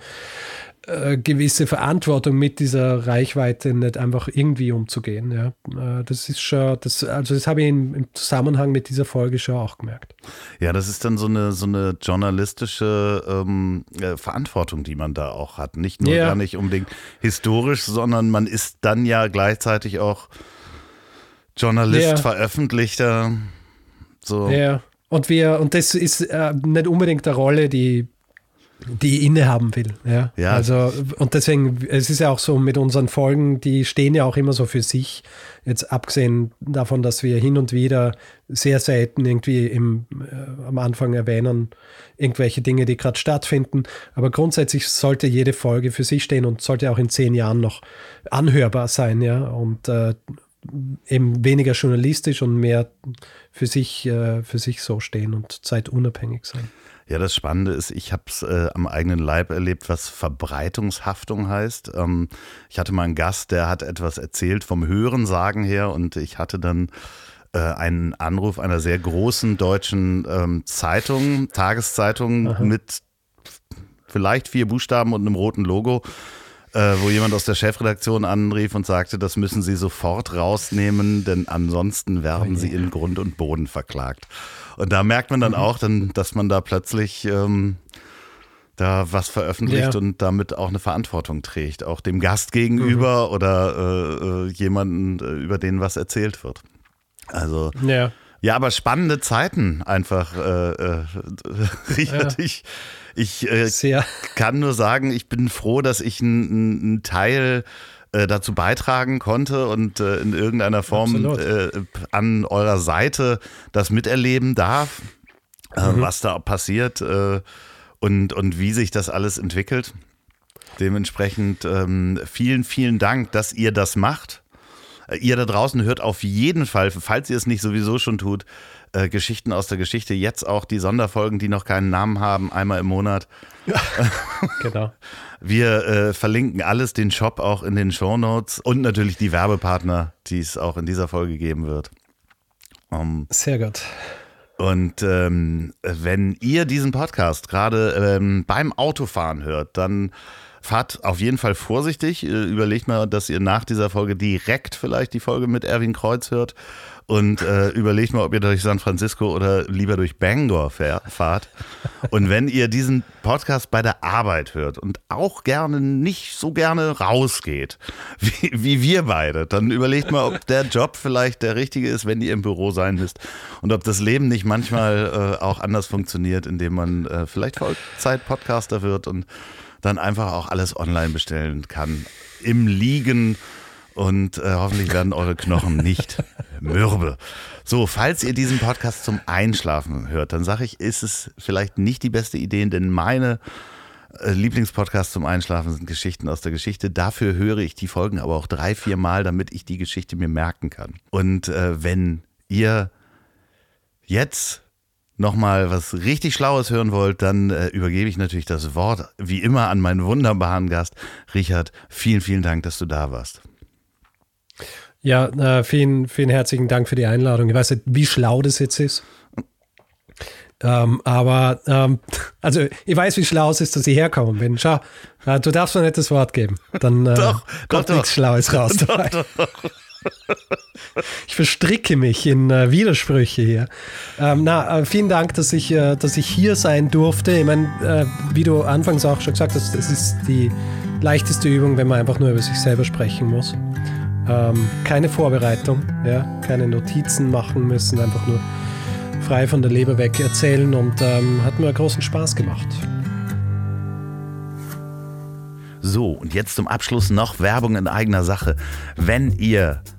äh, gewisse Verantwortung mit dieser Reichweite nicht einfach irgendwie umzugehen. Ja. Äh, das ist schon, das, also das habe ich im Zusammenhang mit dieser Folge schon auch gemerkt. Ja, das ist dann so eine, so eine journalistische ähm, äh, Verantwortung, die man da auch hat. Nicht nur ja. gar nicht unbedingt historisch, sondern man ist dann ja gleichzeitig auch Journalist, ja. Veröffentlichter. So. Ja. Und wir, und das ist äh, nicht unbedingt eine Rolle, die die innehaben will. Ja? ja. Also, und deswegen, es ist ja auch so mit unseren Folgen, die stehen ja auch immer so für sich. Jetzt abgesehen davon, dass wir hin und wieder sehr selten irgendwie im, äh, am Anfang erwähnen, irgendwelche Dinge, die gerade stattfinden. Aber grundsätzlich sollte jede Folge für sich stehen und sollte auch in zehn Jahren noch anhörbar sein, ja. Und äh, eben weniger journalistisch und mehr für sich, äh, für sich so stehen und zeitunabhängig sein. Ja, das Spannende ist, ich habe es äh, am eigenen Leib erlebt, was Verbreitungshaftung heißt. Ähm, ich hatte mal einen Gast, der hat etwas erzählt vom Hörensagen her und ich hatte dann äh, einen Anruf einer sehr großen deutschen ähm, Zeitung, Tageszeitung Aha. mit vielleicht vier Buchstaben und einem roten Logo äh, wo jemand aus der Chefredaktion anrief und sagte, das müssen Sie sofort rausnehmen, denn ansonsten werden oh Sie in Grund und Boden verklagt. Und da merkt man dann mhm. auch, dann, dass man da plötzlich ähm, da was veröffentlicht ja. und damit auch eine Verantwortung trägt, auch dem Gast gegenüber mhm. oder äh, äh, jemanden, äh, über den was erzählt wird. Also ja. Ja, aber spannende Zeiten einfach, äh, äh, Richard. Ja. Ich, ich äh, kann nur sagen, ich bin froh, dass ich einen Teil äh, dazu beitragen konnte und äh, in irgendeiner Form äh, an eurer Seite das miterleben darf, äh, mhm. was da passiert äh, und, und wie sich das alles entwickelt. Dementsprechend ähm, vielen, vielen Dank, dass ihr das macht. Ihr da draußen hört auf jeden Fall, falls ihr es nicht sowieso schon tut, äh, Geschichten aus der Geschichte. Jetzt auch die Sonderfolgen, die noch keinen Namen haben, einmal im Monat. Ja, genau. Wir äh, verlinken alles, den Shop auch in den Show Notes und natürlich die Werbepartner, die es auch in dieser Folge geben wird. Um, Sehr gut. Und ähm, wenn ihr diesen Podcast gerade ähm, beim Autofahren hört, dann fahrt auf jeden Fall vorsichtig. Äh, überlegt mal, dass ihr nach dieser Folge direkt vielleicht die Folge mit Erwin Kreuz hört und äh, überlegt mal, ob ihr durch San Francisco oder lieber durch Bangor fahrt. Und wenn ihr diesen Podcast bei der Arbeit hört und auch gerne nicht so gerne rausgeht, wie, wie wir beide, dann überlegt mal, ob der Job vielleicht der richtige ist, wenn ihr im Büro sein müsst und ob das Leben nicht manchmal äh, auch anders funktioniert, indem man äh, vielleicht Vollzeit-Podcaster wird und dann einfach auch alles online bestellen kann. Im Liegen und äh, hoffentlich werden eure Knochen nicht mürbe. So, falls ihr diesen Podcast zum Einschlafen hört, dann sage ich, ist es vielleicht nicht die beste Idee, denn meine äh, Lieblingspodcasts zum Einschlafen sind Geschichten aus der Geschichte. Dafür höre ich die Folgen aber auch drei, vier Mal, damit ich die Geschichte mir merken kann. Und äh, wenn ihr jetzt nochmal was richtig Schlaues hören wollt, dann äh, übergebe ich natürlich das Wort wie immer an meinen wunderbaren Gast. Richard, vielen, vielen Dank, dass du da warst. Ja, äh, vielen, vielen herzlichen Dank für die Einladung. Ich weiß nicht, wie schlau das jetzt ist. Ähm, aber, ähm, also ich weiß, wie schlau es ist, dass ich herkommen bin. Schau, äh, du darfst mir nicht das Wort geben. Dann äh, doch, kommt doch, nichts doch. Schlaues raus. Doch, doch. Ich verstricke mich in äh, Widersprüche hier. Ähm, na, äh, vielen Dank, dass ich, äh, dass ich hier sein durfte. Ich meine, äh, wie du anfangs auch schon gesagt hast, es ist die leichteste Übung, wenn man einfach nur über sich selber sprechen muss. Ähm, keine Vorbereitung, ja, keine Notizen machen müssen, einfach nur frei von der Leber weg erzählen und ähm, hat mir großen Spaß gemacht. So, und jetzt zum Abschluss noch Werbung in eigener Sache. Wenn ihr